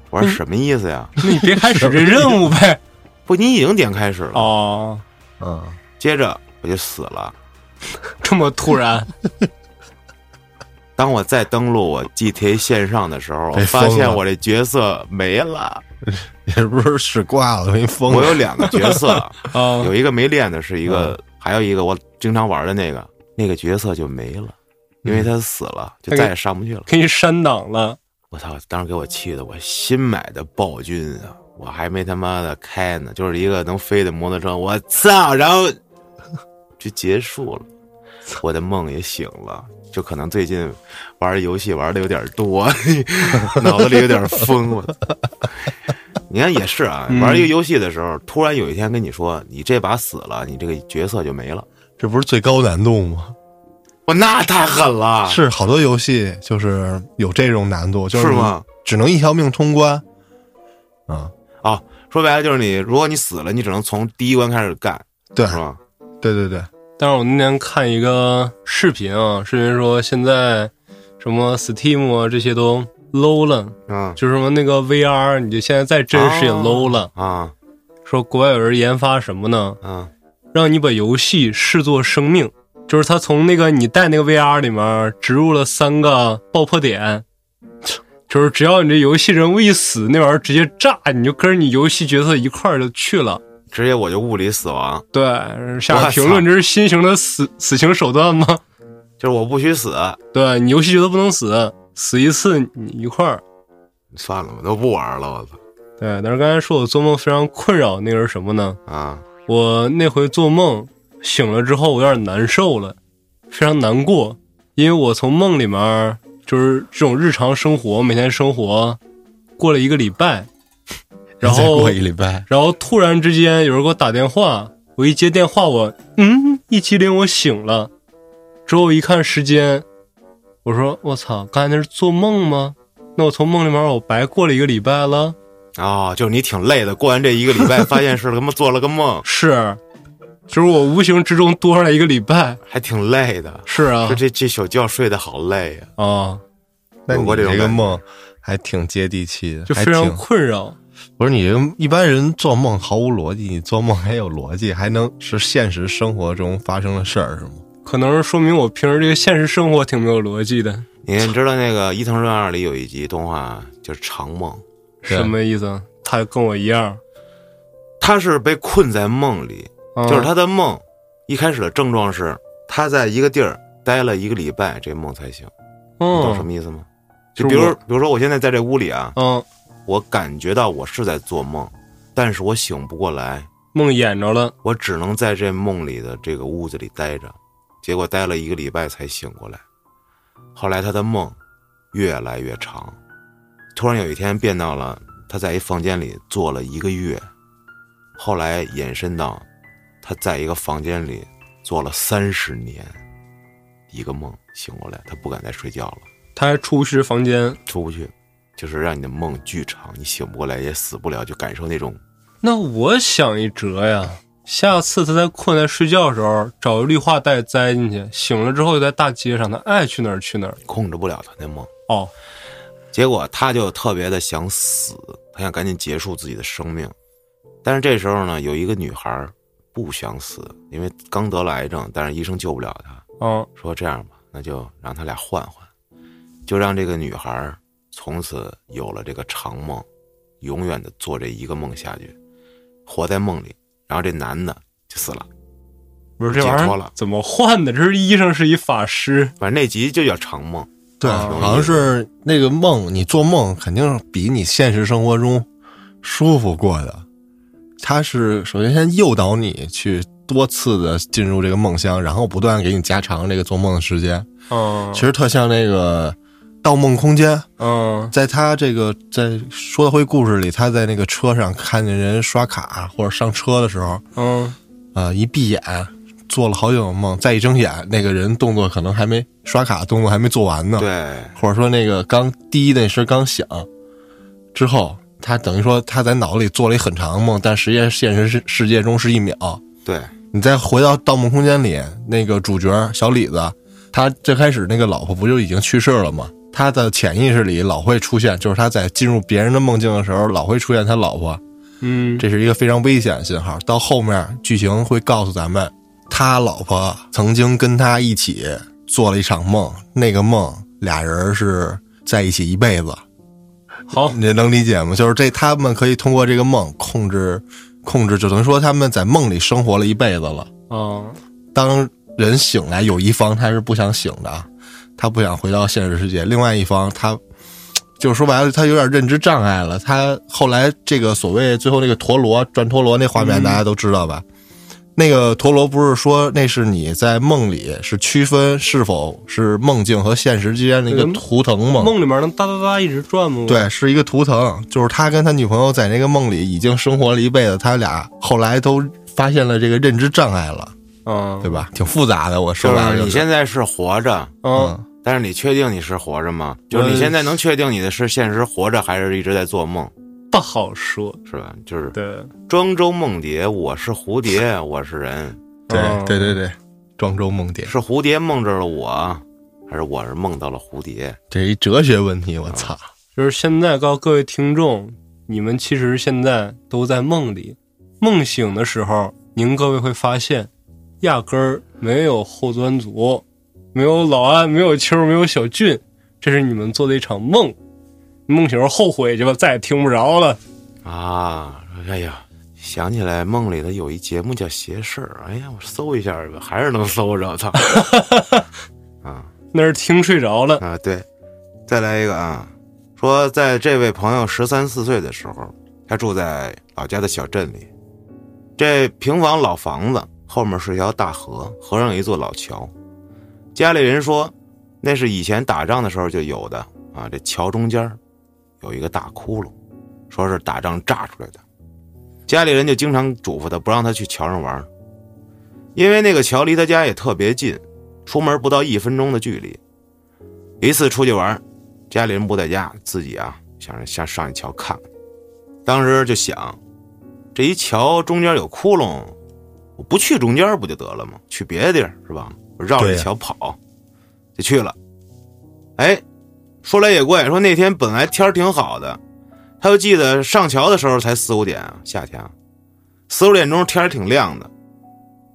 我说什么意思呀？那你别开始这任务呗。(laughs) 不，你已经点开始了。哦，啊！接着我就死了。这么突然 (laughs) 当我再登录我 GTA 线上的时候，我发现我这角色没了。(laughs) 也不是使挂了，给你封了我有两个角色，啊，(laughs) 有一个没练的是一个，还有一个我经常玩的那个，那个角色就没了，因为他死了，就再也上不去了。给你删档了。我操！当时给我气的，我新买的暴君啊，我还没他妈的开呢，就是一个能飞的摩托车，我操！然后就结束了，(laughs) 我的梦也醒了。就可能最近玩游戏玩的有点多，(laughs) 脑子里有点疯。我 (laughs) 你看也是啊，嗯玩一个游戏的时候，突然有一天跟你说，你这把死了，你这个角色就没了。这不是最高难度吗？我那太狠了，是好多游戏就是有这种难度，就是你吗？只能一条命通关。啊，啊，说白了就是你，如果你死了，你只能从第一关开始干，对是吧？对对对，但是我那天看一个视频啊，视频说现在什么 Steam 啊这些都 low 了，嗯就是什么那个 VR，你就现在再真实也 low 了。啊说国外有人研发什么呢？啊让你把游戏视作生命，就是他从那个你带那个 VR 里面植入了三个爆破点，就是只要你这游戏人物一死，那玩意儿直接炸，你就跟着你游戏角色一块儿就去了。直接我就物理死亡，对，下面评论这是新型的死死刑手段吗？就是我不许死，对你游戏觉得不能死，死一次你一块儿。算了，我都不玩了，我操对，但是刚才说我做梦非常困扰，那个是什么呢？啊！我那回做梦醒了之后，我有点难受了，非常难过，因为我从梦里面就是这种日常生活，每天生活过了一个礼拜，然后过一礼拜，然后突然之间有人给我打电话，我一接电话，我嗯一激灵，我醒了，之后一看时间，我说我操，刚才那是做梦吗？那我从梦里面我白过了一个礼拜了，哦，就是你挺累的，过完这一个礼拜，(laughs) 发现是他妈做了个梦，是，就是我无形之中多出来一个礼拜。还挺累的。是啊。说，这这小觉睡得好累呀、啊，那你有过这种感觉。这个梦还挺接地气的，就非常困扰。不是你这一般人做梦毫无逻辑，你做梦还有逻辑，还能是现实生活中发生的事儿是吗？可能是说明我平时这个现实生活挺没有逻辑的。你你知道那个《伊藤润二》里有一集动画就是长梦，什么意思？他跟我一样，他是被困在梦里，啊就是他的梦一开始的症状是他在一个地儿待了一个礼拜，这梦才醒。你懂什嗯么意思吗？就比如比如说我现在在这屋里啊，嗯，我感觉到我是在做梦，但是我醒不过来，梦魇着了。我只能在这梦里的这个屋子里待着，结果待了一个礼拜才醒过来。后来他的梦越来越长，突然有一天变到了他在一房间里坐了一个月，后来延伸到他在一个房间里做了三十年，一个梦醒过来，他不敢再睡觉了，他还出不去房间。出不去，就是让你的梦巨长，你醒不过来也死不了，就感受那种那我想一辙呀，下次他在困在睡觉的时候，找个绿化带栽进去，醒了之后就在大街上，他爱去哪儿去哪儿。控制不了他那梦。哦，结果他就特别的想死，他想赶紧结束自己的生命。但是这时候呢，有一个女孩不想死，因为刚得了癌症，但是医生救不了她，嗯，说这样吧，那就让他俩换换，就让这个女孩从此有了这个长梦，永远的做这一个梦下去，活在梦里。然后这男的就死了，不是这玩解脱了意儿怎么换的？这是医生是一法师，反正那集就叫长梦。对，啊好像是那个梦，你做梦肯定比你现实生活中舒服过的。他是首先先诱导你去多次的进入这个梦乡，然后不断给你加长这个做梦的时间。嗯，其实特像那个《盗梦空间》，嗯在他这个在说的会故事里，他在那个车上看见人刷卡或者上车的时候，嗯啊，一闭眼做了好久的梦，再一睁眼，那个人动作可能还没刷卡动作还没做完呢。对，或者说那个刚第一那声刚响之后，他等于说他在脑子里做了一很长的梦，但实际现实世世界中是一秒。对，你再回到《盗梦空间》里，那个主角小李子，他最开始那个老婆不就已经去世了吗？他的潜意识里老会出现，就是他在进入别人的梦境的时候，老会出现他老婆，嗯，这是一个非常危险的信号。到后面剧情会告诉咱们，他老婆曾经跟他一起做了一场梦，那个梦俩人是在一起一辈子。好，你能理解吗？就是这，他们可以通过这个梦控制，控制，就等于说他们在梦里生活了一辈子了。嗯，当人醒来，有一方他是不想醒的，他不想回到现实世界；另外一方他。就是说白了，他有点认知障碍了。他后来这个所谓最后那个陀螺转陀螺那画面，嗯大家都知道吧？那个陀螺不是说那是你在梦里是区分是否是梦境和现实之间的一个嗯图腾吗？梦里面能哒哒哒一直转吗？，对，是一个图腾，就是他跟他女朋友在那个梦里已经生活了一辈子，他俩后来都发现了这个认知障碍了，嗯，对吧？挺复杂的，我说你白了就是现在是活着，嗯，嗯，但是你确定你是活着吗？就是你现在能确定你的是现实活着，还是一直在做梦，不好说。是吧？就是对，庄周梦蝶，我是蝴蝶，(laughs) 我是人，对嗯对对对，庄周梦蝶，是蝴蝶梦着了我，还是我是梦到了蝴蝶？这一哲学问题，我操！就是现在告诉各位听众，你们其实现在都在梦里，梦醒的时候，您各位会发现，压根儿没有后端组，没有老安，没有秋，没有小俊，这是你们做的一场梦。梦醒后后悔去吧，再也听不着了。啊，哎呀，想起来梦里的有一节目叫《邪事儿》，哎呀，我搜一下吧，还是能搜着，操！(laughs) 啊那是听睡着了。啊，对，再来一个啊，说在这位朋友十三四岁的时候，他住在老家的小镇里，这平房老房子后面是一条大河，河上有一座老桥，家里人说那是以前打仗的时候就有的啊，这桥中间有一个大窟窿，说是打仗炸出来的。家里人就经常嘱咐他不让他去桥上玩，因为那个桥离他家也特别近，出门不到一分钟的距离。一次出去玩，家里人不在家，自己啊想着先上一桥看看。当时就想，这一桥中间有窟窿，我不去中间不就得了吗？去别的地儿是吧？我绕着桥跑，就去了。哎，说来也怪，说那天本来天儿挺好的，他就记得上桥的时候才四五点啊，夏天啊，四五点钟天儿挺亮的，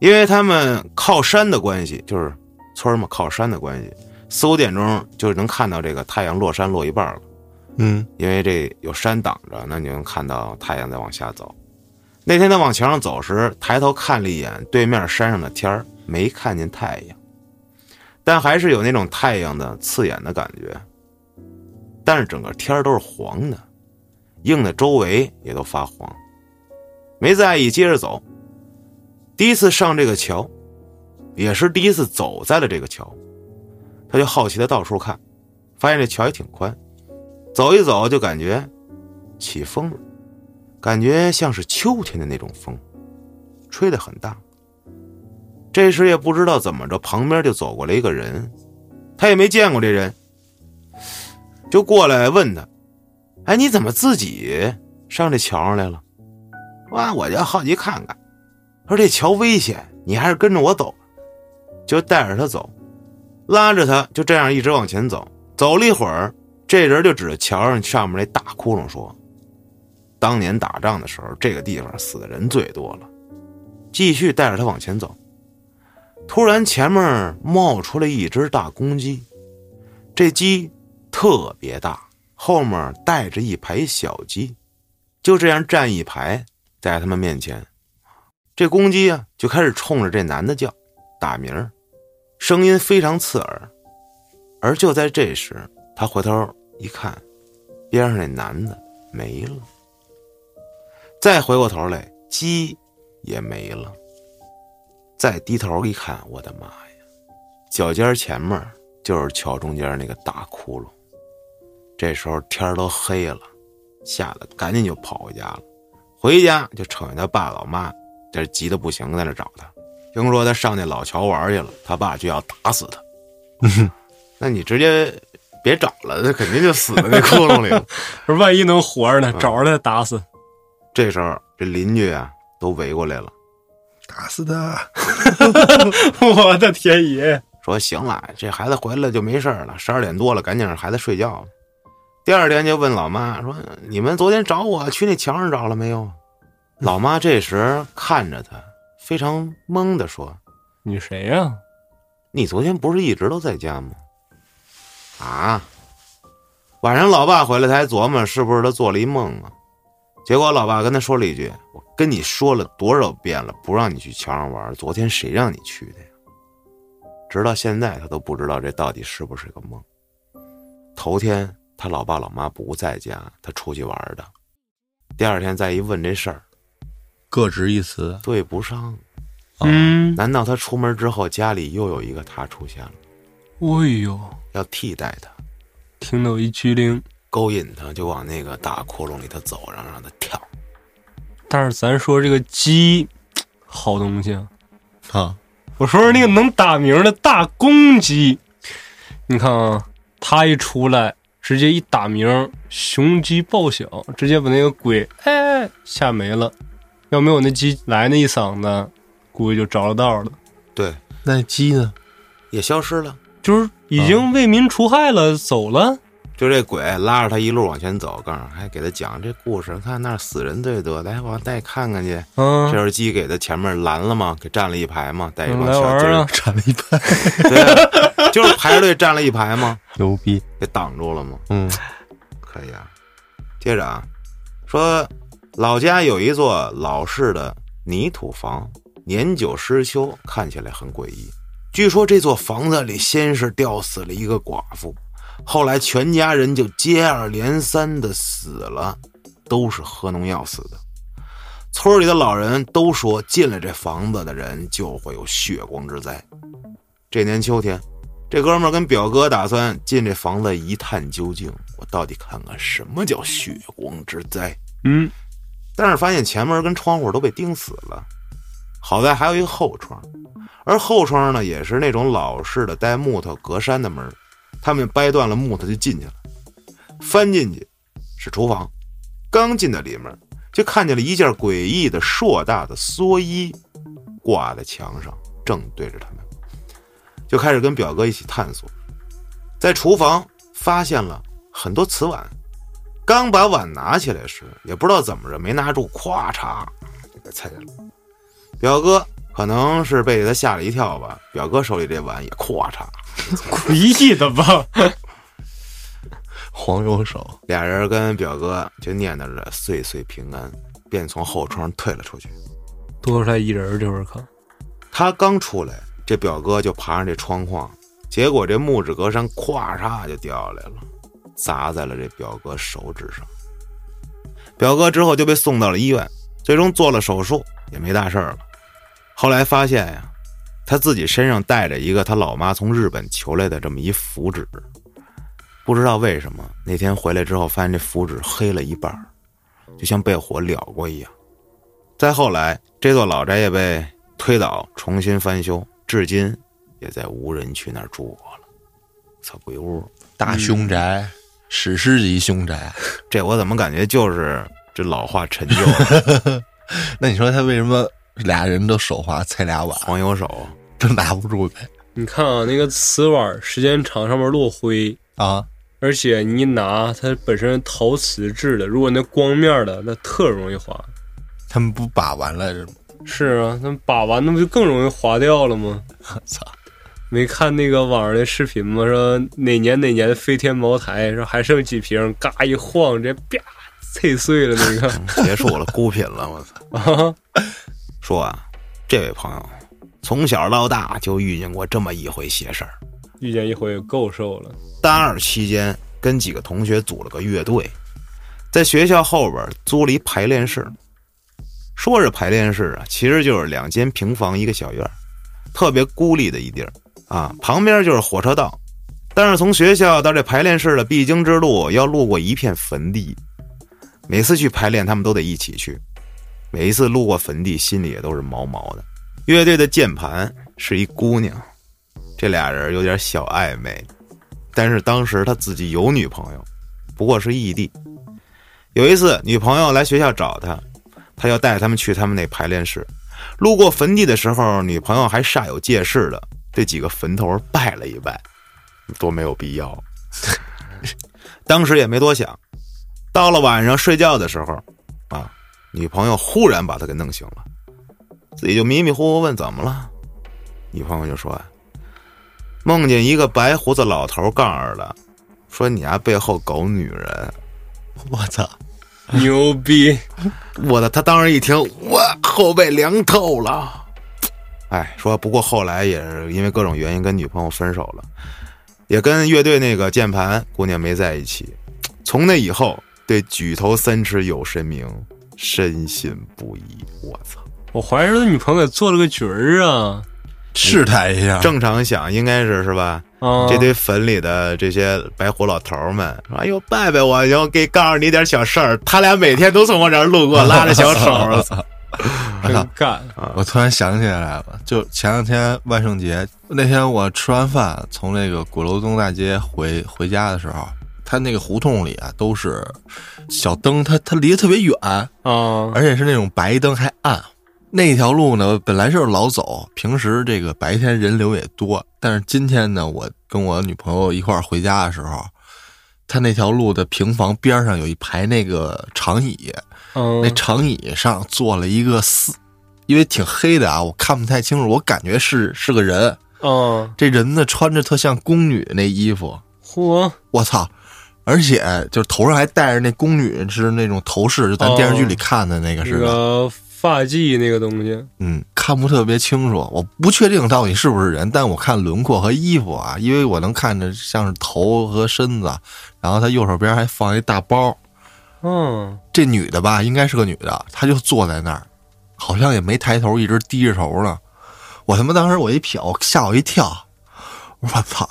因为他们靠山的关系，就是村儿嘛靠山的关系，四五点钟就能看到这个太阳落山落一半了。嗯因为这有山挡着，那你能看到太阳在往下走。那天他往桥上走时，抬头看了一眼对面山上的天儿，没看见太阳，但还是有那种太阳的刺眼的感觉。但是整个天都是黄的，映的周围也都发黄。没在意，接着走。第一次上这个桥，也是第一次走在了这个桥，他就好奇的到处看，发现这桥也挺宽。走一走就感觉起风了，感觉像是秋天的那种风，吹得很大。这时也不知道怎么着，旁边就走过来一个人，他也没见过这人，就过来问他：“哎，你怎么自己上这桥上来了？”哇，我就好奇看看，说这桥危险，你还是跟着我走。就带着他走，拉着他，就这样一直往前走。走了一会儿，这人就指着桥上上面那大窟窿说：“当年打仗的时候，这个地方死的人最多了。”继续带着他往前走。突然，前面冒出来一只大公鸡，这鸡特别大，后面带着一排小鸡，就这样站一排在他们面前。这公鸡啊，就开始冲着这男的叫，打鸣，声音非常刺耳。而就在这时，他回头一看，边上那男的没了。再回过头来，鸡也没了。再低头一看，我的妈呀！脚尖前面就是桥中间那个大窟窿。这时候天都黑了，吓得赶紧就跑回家了。回家就瞅见他爸老妈，这急得不行，在那找他。听说他上那老桥玩去了，他爸就要打死他。(laughs) 那你直接别找了，他肯定就死在那窟窿里了。(laughs) 说万一能活着呢，找着他打死。这时候这邻居啊都围过来了，打死他！(laughs) 我的天爷！说行了，这孩子回来就没事了，十二点多了，赶紧让孩子睡觉了。第二天就问老妈说：“你们昨天找我去那墙上找了没有？”老妈这时看着他，非常懵的说你谁呀、：“你昨天不是一直都在家吗？”啊！晚上老爸回来，他还琢磨是不是他做了一梦啊。结果老爸跟他说了一句：“我跟你说了多少遍了，不让你去桥上玩。昨天谁让你去的呀？”直到现在，他都不知道这到底是不是个梦。头天他老爸老妈不在家，他出去玩的。第二天再一问这事儿，各执一词。对不上。嗯，难道他出门之后，家里又有一个他出现了，哎呦，要替代他，听到一激灵，勾引他，就往那个大窟窿里头走，然后让他跳。但是咱说这个鸡，好东西啊！啊，我说说那个能打鸣的大公鸡，你看啊，它一出来，直接一打鸣，雄鸡报晓，直接把那个鬼哎吓没了。要没有那鸡来那一嗓子，估计就着了道了，对，那鸡呢？也消失了。就是已经为民除害了，走了。就这鬼拉着他一路往前走，告诉还给他讲这故事，看那儿死人最多，来往带看看去。嗯这，时候鸡给他前面拦了嘛，给站了一排嘛，带一帮小鸡儿站 (laughs) 了一排，对啊，就是排着队站了一排嘛，(laughs) 牛逼。给挡住了嘛。嗯可以啊。接着啊，说老家有一座老式的泥土房，年久失修，看起来很诡异。据说这座房子里先是吊死了一个寡妇，后来全家人就接二连三的死了，都是喝农药死的。村里的老人都说，进了这房子的人就会有血光之灾。这年秋天，这哥们儿跟表哥打算进这房子一探究竟，我到底看看什么叫血光之灾。嗯，但是发现前门跟窗户都被钉死了，好在还有一个后窗，而后窗呢也是那种老式的带木头格栅的门，他们掰断了木头就进去了，翻进去是厨房，刚进到里面就看见了一件诡异的硕大的蓑衣，挂在墙上，正对着他们，就开始跟表哥一起探索。在厨房发现了很多瓷碗，刚把碗拿起来时，也不知道怎么着没拿住，咵嚓就给踩了。表哥可能是被他吓了一跳吧，表哥手里这碗也咵嚓，(laughs) 故意的吧？黄油手，俩人跟表哥就念叨着岁岁平安，便从后窗退了出去。多出来一人，这会儿可，他刚出来，这表哥就爬上这窗框，结果这木质格栅咵嚓就掉下来了，砸在了这表哥手指上。表哥之后就被送到了医院，最终做了手术，也没大事儿了。后来发现呀，他自己身上带着一个他老妈从日本求来的这么一符纸，不知道为什么那天回来之后，发现这符纸黑了一半儿就像被火燎过一样。再后来，这座老宅也被推倒，重新翻修，至今也在无人去那儿住过了。操鬼屋，大凶宅，史诗级凶宅。这我怎么感觉就是这老话陈旧了？(laughs) (laughs) 那你说他为什么俩人都手滑踩俩碗，黄油手，真拿不住呗？你看啊，那个瓷碗时间长上面落灰，啊，而且你一拿它本身陶瓷制的，如果那光面的，那特容易滑。他们不把玩来着吗？是啊，他们把完那不就更容易滑掉了吗？我 (laughs) 操！没看那个网上的视频吗？说哪年哪年的飞天茅台，说还剩几瓶，嘎一晃，这啪碎碎了那个 (laughs) 结束了，孤品了，我操！(laughs) 啊！说啊，这位朋友从小到大就遇见过这么一回邪事儿。遇见一回够受了，大二期间，跟几个同学组了个乐队，在学校后边租了一排练室。说是排练室啊，其实就是两间平房一个小院儿，特别孤立的一地儿啊。旁边就是火车道，但是从学校到这排练室的必经之路要路过一片坟地。每次去排练，他们都得一起去。每一次路过坟地，心里也都是毛毛的。乐队的键盘是一姑娘，这俩人有点小暧昧，但是当时他自己有女朋友，不过是异地。有一次，女朋友来学校找他，他要带他们去他们那排练室。路过坟地的时候，女朋友还煞有介事的对几个坟头拜了一拜，多没有必要。当时也没多想，到了晚上睡觉的时候，啊，女朋友忽然把他给弄醒了，自己就迷迷糊糊问怎么了，女朋友就说啊梦见一个白胡子老头告诉他，说你丫背后狗女人。我操！牛逼！(laughs) 我的，他当时一听，我后背凉透了。哎，说不过后来也是因为各种原因跟女朋友分手了，也跟乐队那个键盘姑娘没在一起。从那以后，对举头三尺有神明深信不疑。我操！我怀疑他女朋友给做了个局儿啊！试探一下，正常想应该是是吧？啊，这堆坟里的这些白胡老头们说：“哎呦，拜拜我，然后给告诉你点小事儿。”他俩每天都从我这儿路过，拉着小手。我操！真干！我突然想起来了，就前两天万圣节那天，我吃完饭从那个鼓楼东大街回回家的时候，他那个胡同里啊都是小灯，它它离得特别远，啊，而且是那种白灯还暗。那条路呢，本来就是老走，平时这个白天人流也多，但是今天呢，我跟我女朋友一块儿回家的时候，他那条路的平房边上有一排那个长椅，嗯那长椅上坐了一个四，因为挺黑的啊，我看不太清楚，我感觉是是个人。嗯，这人呢穿着特像宫女那衣服，嚯，我操！而且就是头上还戴着那宫女是那种头饰，就咱电视剧里看的那个那似的。个发髻那个东西，嗯，看不特别清楚，我不确定到底是不是人，但我看轮廓和衣服啊，因为我能看着像是头和身子，然后他右手边还放一大包。嗯，这女的吧，应该是个女的，她就坐在那儿，好像也没抬头，一直低着头呢。我他妈当时我一瞟，吓我一跳，我操！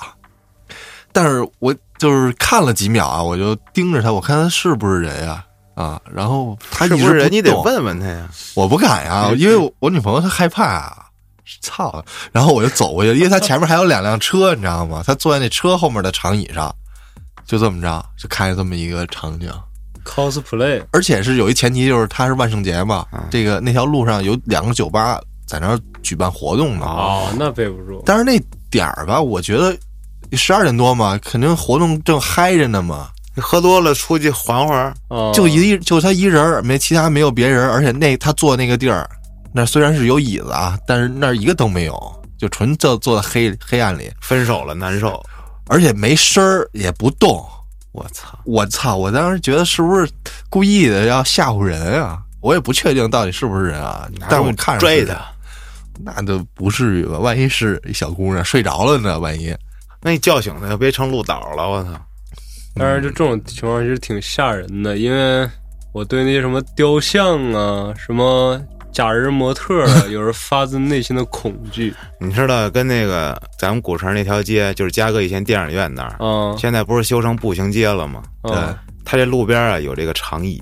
但是我就是看了几秒啊，我就盯着他，我看他是不是人呀、啊？然后他是不是人你得问问他呀。我不敢呀，因为我我女朋友她害怕啊，操！然后我就走过去，因为她前面还有两辆车，你知道吗？她坐在那车后面的长椅上，就这么着，就看见这么一个场景。cosplay，而且是有一前提，就是它是万圣节嘛，这个那条路上有两个酒吧在那儿举办活动呢。哦，那背不住。但是那点儿吧，我觉得十二点多嘛，肯定活动正嗨着呢嘛，你喝多了出去缓会儿，啊，就一就他一人儿，没其他没有别人，而且那他坐那个地儿，那虽然是有椅子啊，但是那儿一个都没有，就纯坐坐在黑黑暗里，分手了难受。而且没声儿也不动。我操！我操！我当时觉得是不是故意的要吓唬人啊？我也不确定到底是不是人啊，但我看着是追他，那都不至于吧？万一是一小姑娘睡着了呢？万一那你叫醒他，可别成鹿岛了。我操！但是就这种情况其实挺吓人的，因为我对那些什么雕像啊、什么假人模特啊，有着发自内心的恐惧。(laughs) 你知道跟那个咱们古城那条街，就是嘉哥以前电影院那儿，嗯，现在不是修成步行街了吗？对，啊他这路边啊有这个长椅，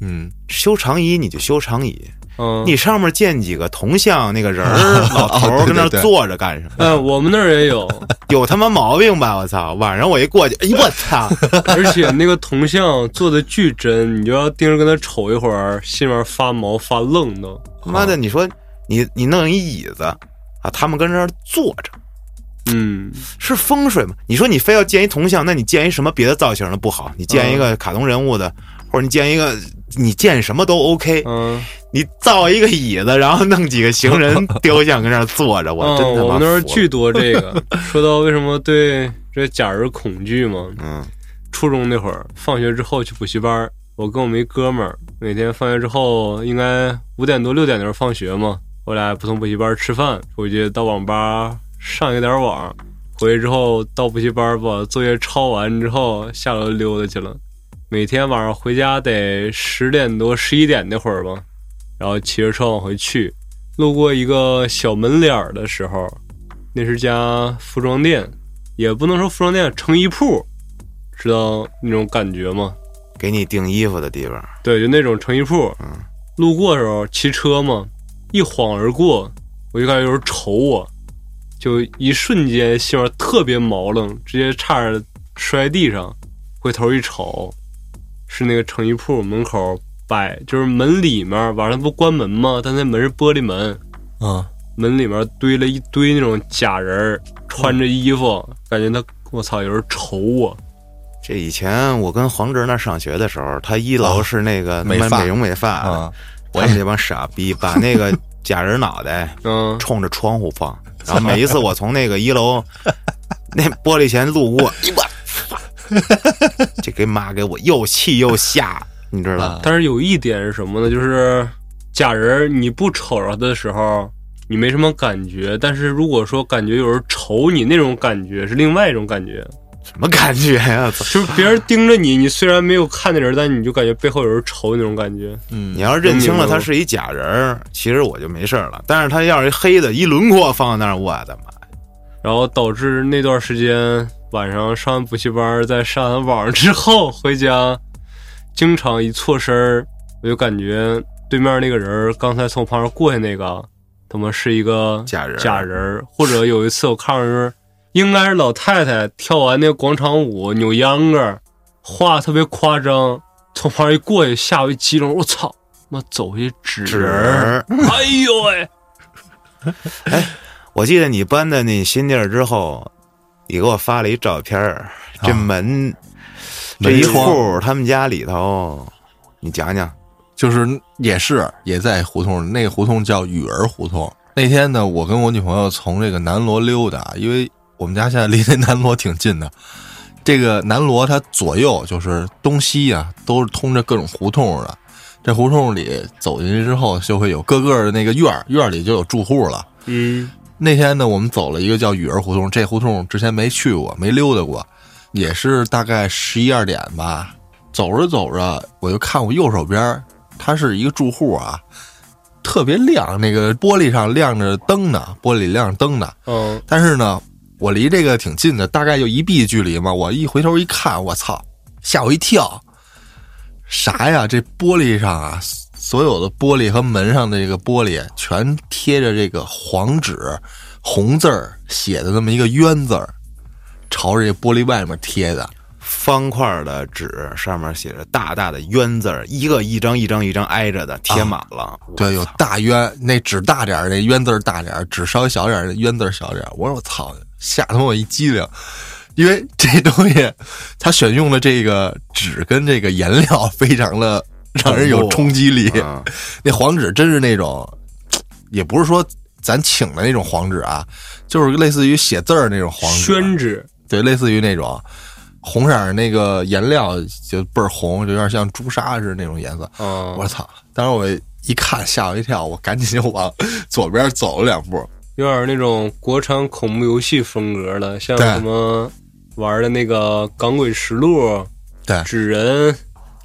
嗯，修长椅你就修长椅，嗯，你上面建几个铜像那个人儿 (laughs) 老头跟那坐着干什么？嗯，我们那儿也有，(laughs) 有他妈毛病吧！我操！晚上我一过去，(laughs) 哎呦我操！而且那个铜像做的巨真，你就要盯着跟他瞅一会儿，心里面发毛发愣的。他妈的，你说你你弄一椅子啊，他们跟那儿坐着，嗯，是风水吗？你说你非要建一铜像，那你建一什么别的造型的不好？你建一个卡通人物的，或者你建一个，你建什么都 OK。嗯，你造一个椅子，然后弄几个行人 (laughs) 雕像跟那儿坐着，我真嗯，他妈我们那儿巨多这个。(laughs) 说到为什么对这假人恐惧嘛，嗯初中那会儿，放学之后去补习班，我跟我们一哥们儿，每天放学之后应该五点多六点的时候放学嘛，我俩不从补习班吃饭，回去到网吧上一点网，回去之后到补习班儿把作业抄完之后下楼溜达去了。每天晚上回家得十点多十一点那会儿吧，然后骑着车往回去，路过一个小门脸儿的时候，那是家服装店，也不能说服装店，成衣铺，知道那种感觉吗？给你订衣服的地方，对，就那种成衣铺。嗯，路过的时候骑车嘛，一晃而过，我就感觉有人瞅我，就一瞬间心里特别毛愣，直接差点摔地上。回头一瞅，是那个成衣铺门口摆，就是门里面晚上不关门吗？但那门是玻璃门，嗯，门里面堆了一堆那种假人，穿着衣服，感觉他我操，有人瞅我。这以前我跟黄哲那上学的时候，他一楼是那个美美容美发的，啊，他们这帮傻逼把那个 (laughs) 假人脑袋嗯，冲着窗户放，(laughs) 然后每一次我从那个一楼那玻璃前路过，哎我操，(laughs) 这给妈给我又气又吓，你知道吗？但是有一点是什么呢？就是假人儿你不瞅着的时候，你没什么感觉；但是如果说感觉有人瞅你，那种感觉是另外一种感觉，(laughs) 什么感觉呀？(laughs) 操就是别人盯着你，你虽然没有看见人，但你就感觉背后有人瞅你那种感觉。嗯你要是认清了他是一假人儿，其实我就没事儿了。但是他要是一黑的，一轮廓放在那儿，我的妈！然后导致那段时间晚上上完补习班，在上完网之后回家，经常一错身儿，我就感觉对面那个人儿刚才从我旁边过去那个，他妈是一个假人儿假人儿。或者有一次我看着是应该是老太太跳完那个广场舞扭秧歌儿，画特别夸张，从旁边一过去，吓我一激灵，我操！妈走一纸纸人儿，哎呦喂！(laughs) 哎我记得你搬到那新地儿之后，你给我发了一照片儿，这门、这一窗户他们家里头，你讲讲。就是也是也在胡同，那个胡同叫雨儿胡同。那天呢，我跟我女朋友从这个南锣溜达，因为我们家现在离那南锣挺近的。这个南锣它左右就是东西啊，都是通着各种胡同的。这胡同里走进去之后，就会有各个的那个院儿，院儿里就有住户了。嗯那天呢，我们走了一个叫雨儿胡同，这胡同之前没去过，没溜达过，也是大概十一二点吧。走着走着，我就看我右手边儿，它是一个住户啊，特别亮，那个玻璃上亮着灯呢，玻璃里亮着灯呢。嗯但是呢，我离这个挺近的，大概就一臂距离嘛。我一回头一看，我操，吓我一跳！啥呀？这玻璃上啊，所有的玻璃和门上的这个玻璃全贴着这个黄纸，红字儿写的那么一个“冤”字儿，朝着这玻璃外面贴的。方块的纸，上面写着大大的“冤”字儿，一个一张一张一张挨着的贴满了。对，有大冤，那纸大点儿，那冤字儿大点儿，纸稍微小点儿，那冤字儿小点儿。我说我操，吓他妈我一激灵，因为这东西他选用的这个纸跟这个颜料非常的让人有冲击力。嗯 (laughs) 那黄纸真是那种，也不是说咱请的那种黄纸啊，就是类似于写字儿那种黄纸，宣纸，对，类似于那种红色儿那个颜料就倍儿红，就有点像朱砂似的那种颜色。啊，我操！当时我一看吓我一跳，我赶紧就往左边走了两步。有点那种国产恐怖游戏风格的，像什么玩的那个《港鬼实录》、对纸人、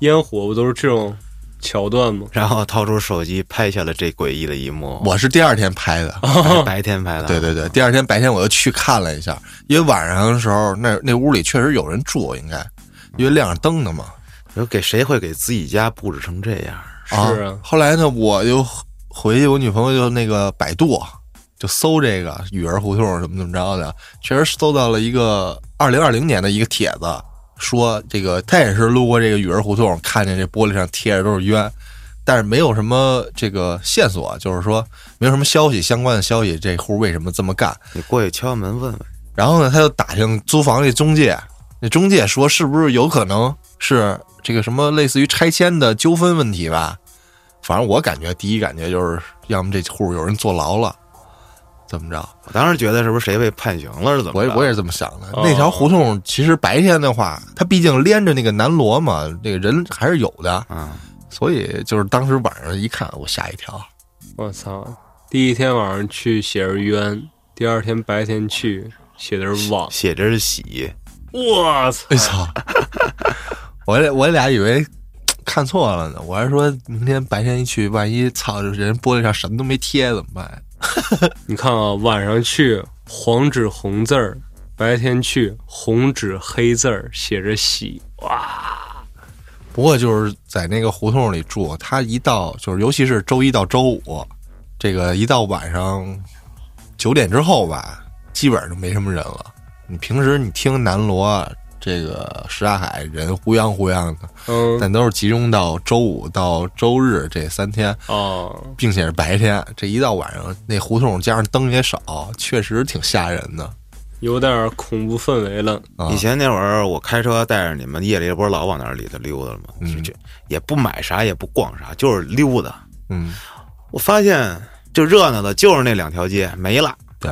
烟火，不都是这种桥段吗？然后掏出手机拍下了这诡异的一幕。我是第二天拍的，白白天拍的，对对对，第二天白天我又去看了一下，因为晚上的时候那那屋里确实有人住，应该因为亮着灯的嘛。你说给谁会给自己家布置成这样？是啊，后来呢，我就回去，我女朋友就那个百度就搜这个雨儿胡同怎么怎么着的，确实搜到了一个二零二零年的一个帖子，说这个他也是路过这个雨儿胡同，看见这玻璃上贴着都是冤，但是没有什么这个线索，就是说没有什么消息相关的消息，这户为什么这么干？你过去敲门问问。然后呢，他就打听租房那中介，那中介说是不是有可能是这个什么类似于拆迁的纠纷问题吧？反正我感觉第一感觉就是，要么这户有人坐牢了，怎么着？我当时觉得是不是谁被判刑了，是怎么着？我也我也是这么想的。哦那条胡同其实白天的话，它毕竟连着那个南锣嘛，那个人还是有的，啊，所以就是当时晚上一看，我吓一跳。我操！第一天晚上去写着冤，第二天白天去写的是网。写着是喜，我操！(laughs) 我俩我俩以为看错了呢，我还说明天白天一去，万一操人玻璃上什么都没贴怎么办？(laughs) 你看啊，晚上去黄纸红字儿，白天去红纸黑字儿，写着喜哇。不过就是在那个胡同里住，他一到就是尤其是周一到周五，这个一到晚上九点之后吧，基本上就没什么人了。你平时你听南锣这个什刹海人呼泱呼泱的，嗯，但都是集中到周五到周日这三天，哦，并且是白天。这一到晚上，那胡同加上灯也少，确实挺吓人的有点恐怖氛围了。啊以。前那会儿，我开车带着你们，夜里不是老往那里头溜达了吗？嗯也不买啥，也不逛啥，就是溜达。嗯，我发现就热闹的，就是那两条街没了。对，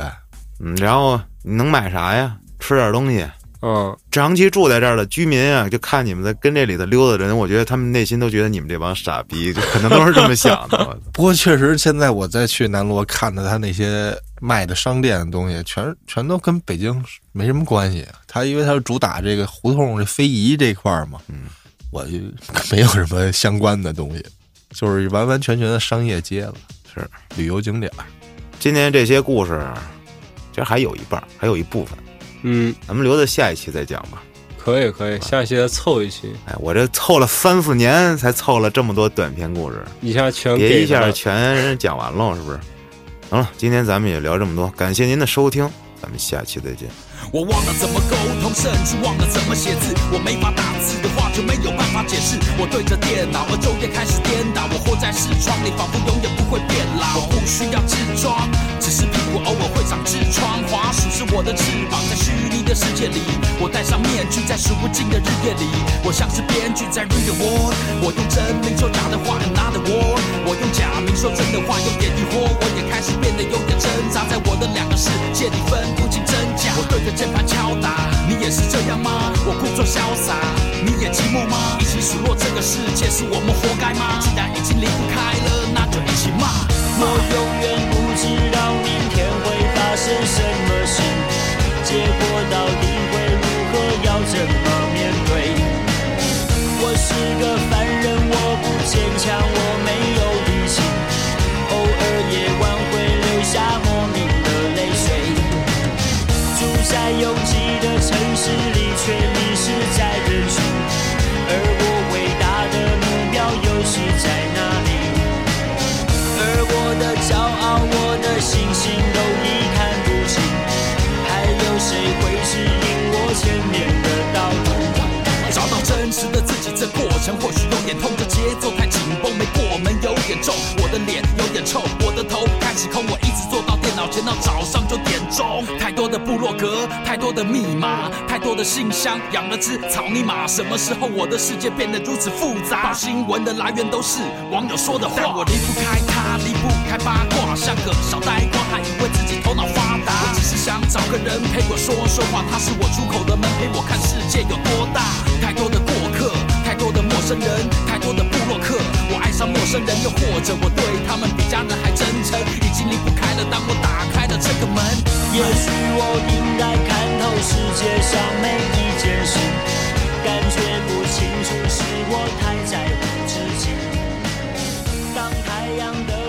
嗯，然后你能买啥呀？吃点东西。嗯，长期住在这儿的居民啊，就看你们在跟这里头溜达的人，我觉得他们内心都觉得你们这帮傻逼，就可能都是这么想的。(laughs) 不过确实，现在我再去南锣看的他那些卖的商店的东西，全全都跟北京没什么关系。他因为他是主打这个胡同这非遗这块儿嘛，嗯，我就没有什么相关的东西，就是完完全全的商业街了，是旅游景点儿。今天这些故事，其实还有一半儿，还有一部分，嗯，咱们留到下一期再讲吧。可以可以，下一期再凑一期，哎，我这凑了三四年才凑了这么多短篇故事，一下全别一下全讲完了，是不是？行了，今天咱们也聊这么多，感谢您的收听，咱们下期再见。我忘了怎么沟通，甚至忘了怎么写字。我没法打字的话，就没有办法解释。我对着电脑，而昼夜开始颠我活在视窗里，仿佛永远不会变老。我不需要痔疮，只是屁股偶尔会长痔疮。滑鼠是我的翅膀，在虚拟的世界里，我戴上面具，在数不尽的日夜里，我像是编剧在 read word。我用真名说假的话，another word。我用假名说真的话，有点疑惑。我也开始变得有点挣扎，在我的两个世界里分不清真假。我对着键盘敲打，你也是这样吗？我故作潇洒，你也寂寞吗？一起数落这个世界，是我们活该吗？既然已经离不开了，那就一起骂。我永远不知道明天会发生什么事，结果到底会如何，要怎么面对？我是个凡人，我不坚强，我没有我的星星都已看不清还有谁会指引我前面的道路找到真实的自己这过程或许有点痛这节奏太紧绷没过门有点重我的脸有点臭我的头开始空我一直坐到电脑前到早上九点钟太多的部落格太多的密码太多的信箱养了只草泥马什么时候我的世界变得如此复杂？新闻的来源都是网友说的话。我离不开不开八卦，像个小呆瓜，还以为自己头脑发达。我只是想找个人陪我说说话，他是我出口的门，陪我看世界有多大。太多的过客，太多的陌生人，太多的部落客，我爱上陌生人，又或者我对他们比家人还真诚，已经离不开了。当我打开了这个门，也许我应该看透世界上每一件事，感觉不清楚是我太在乎自己。当太阳的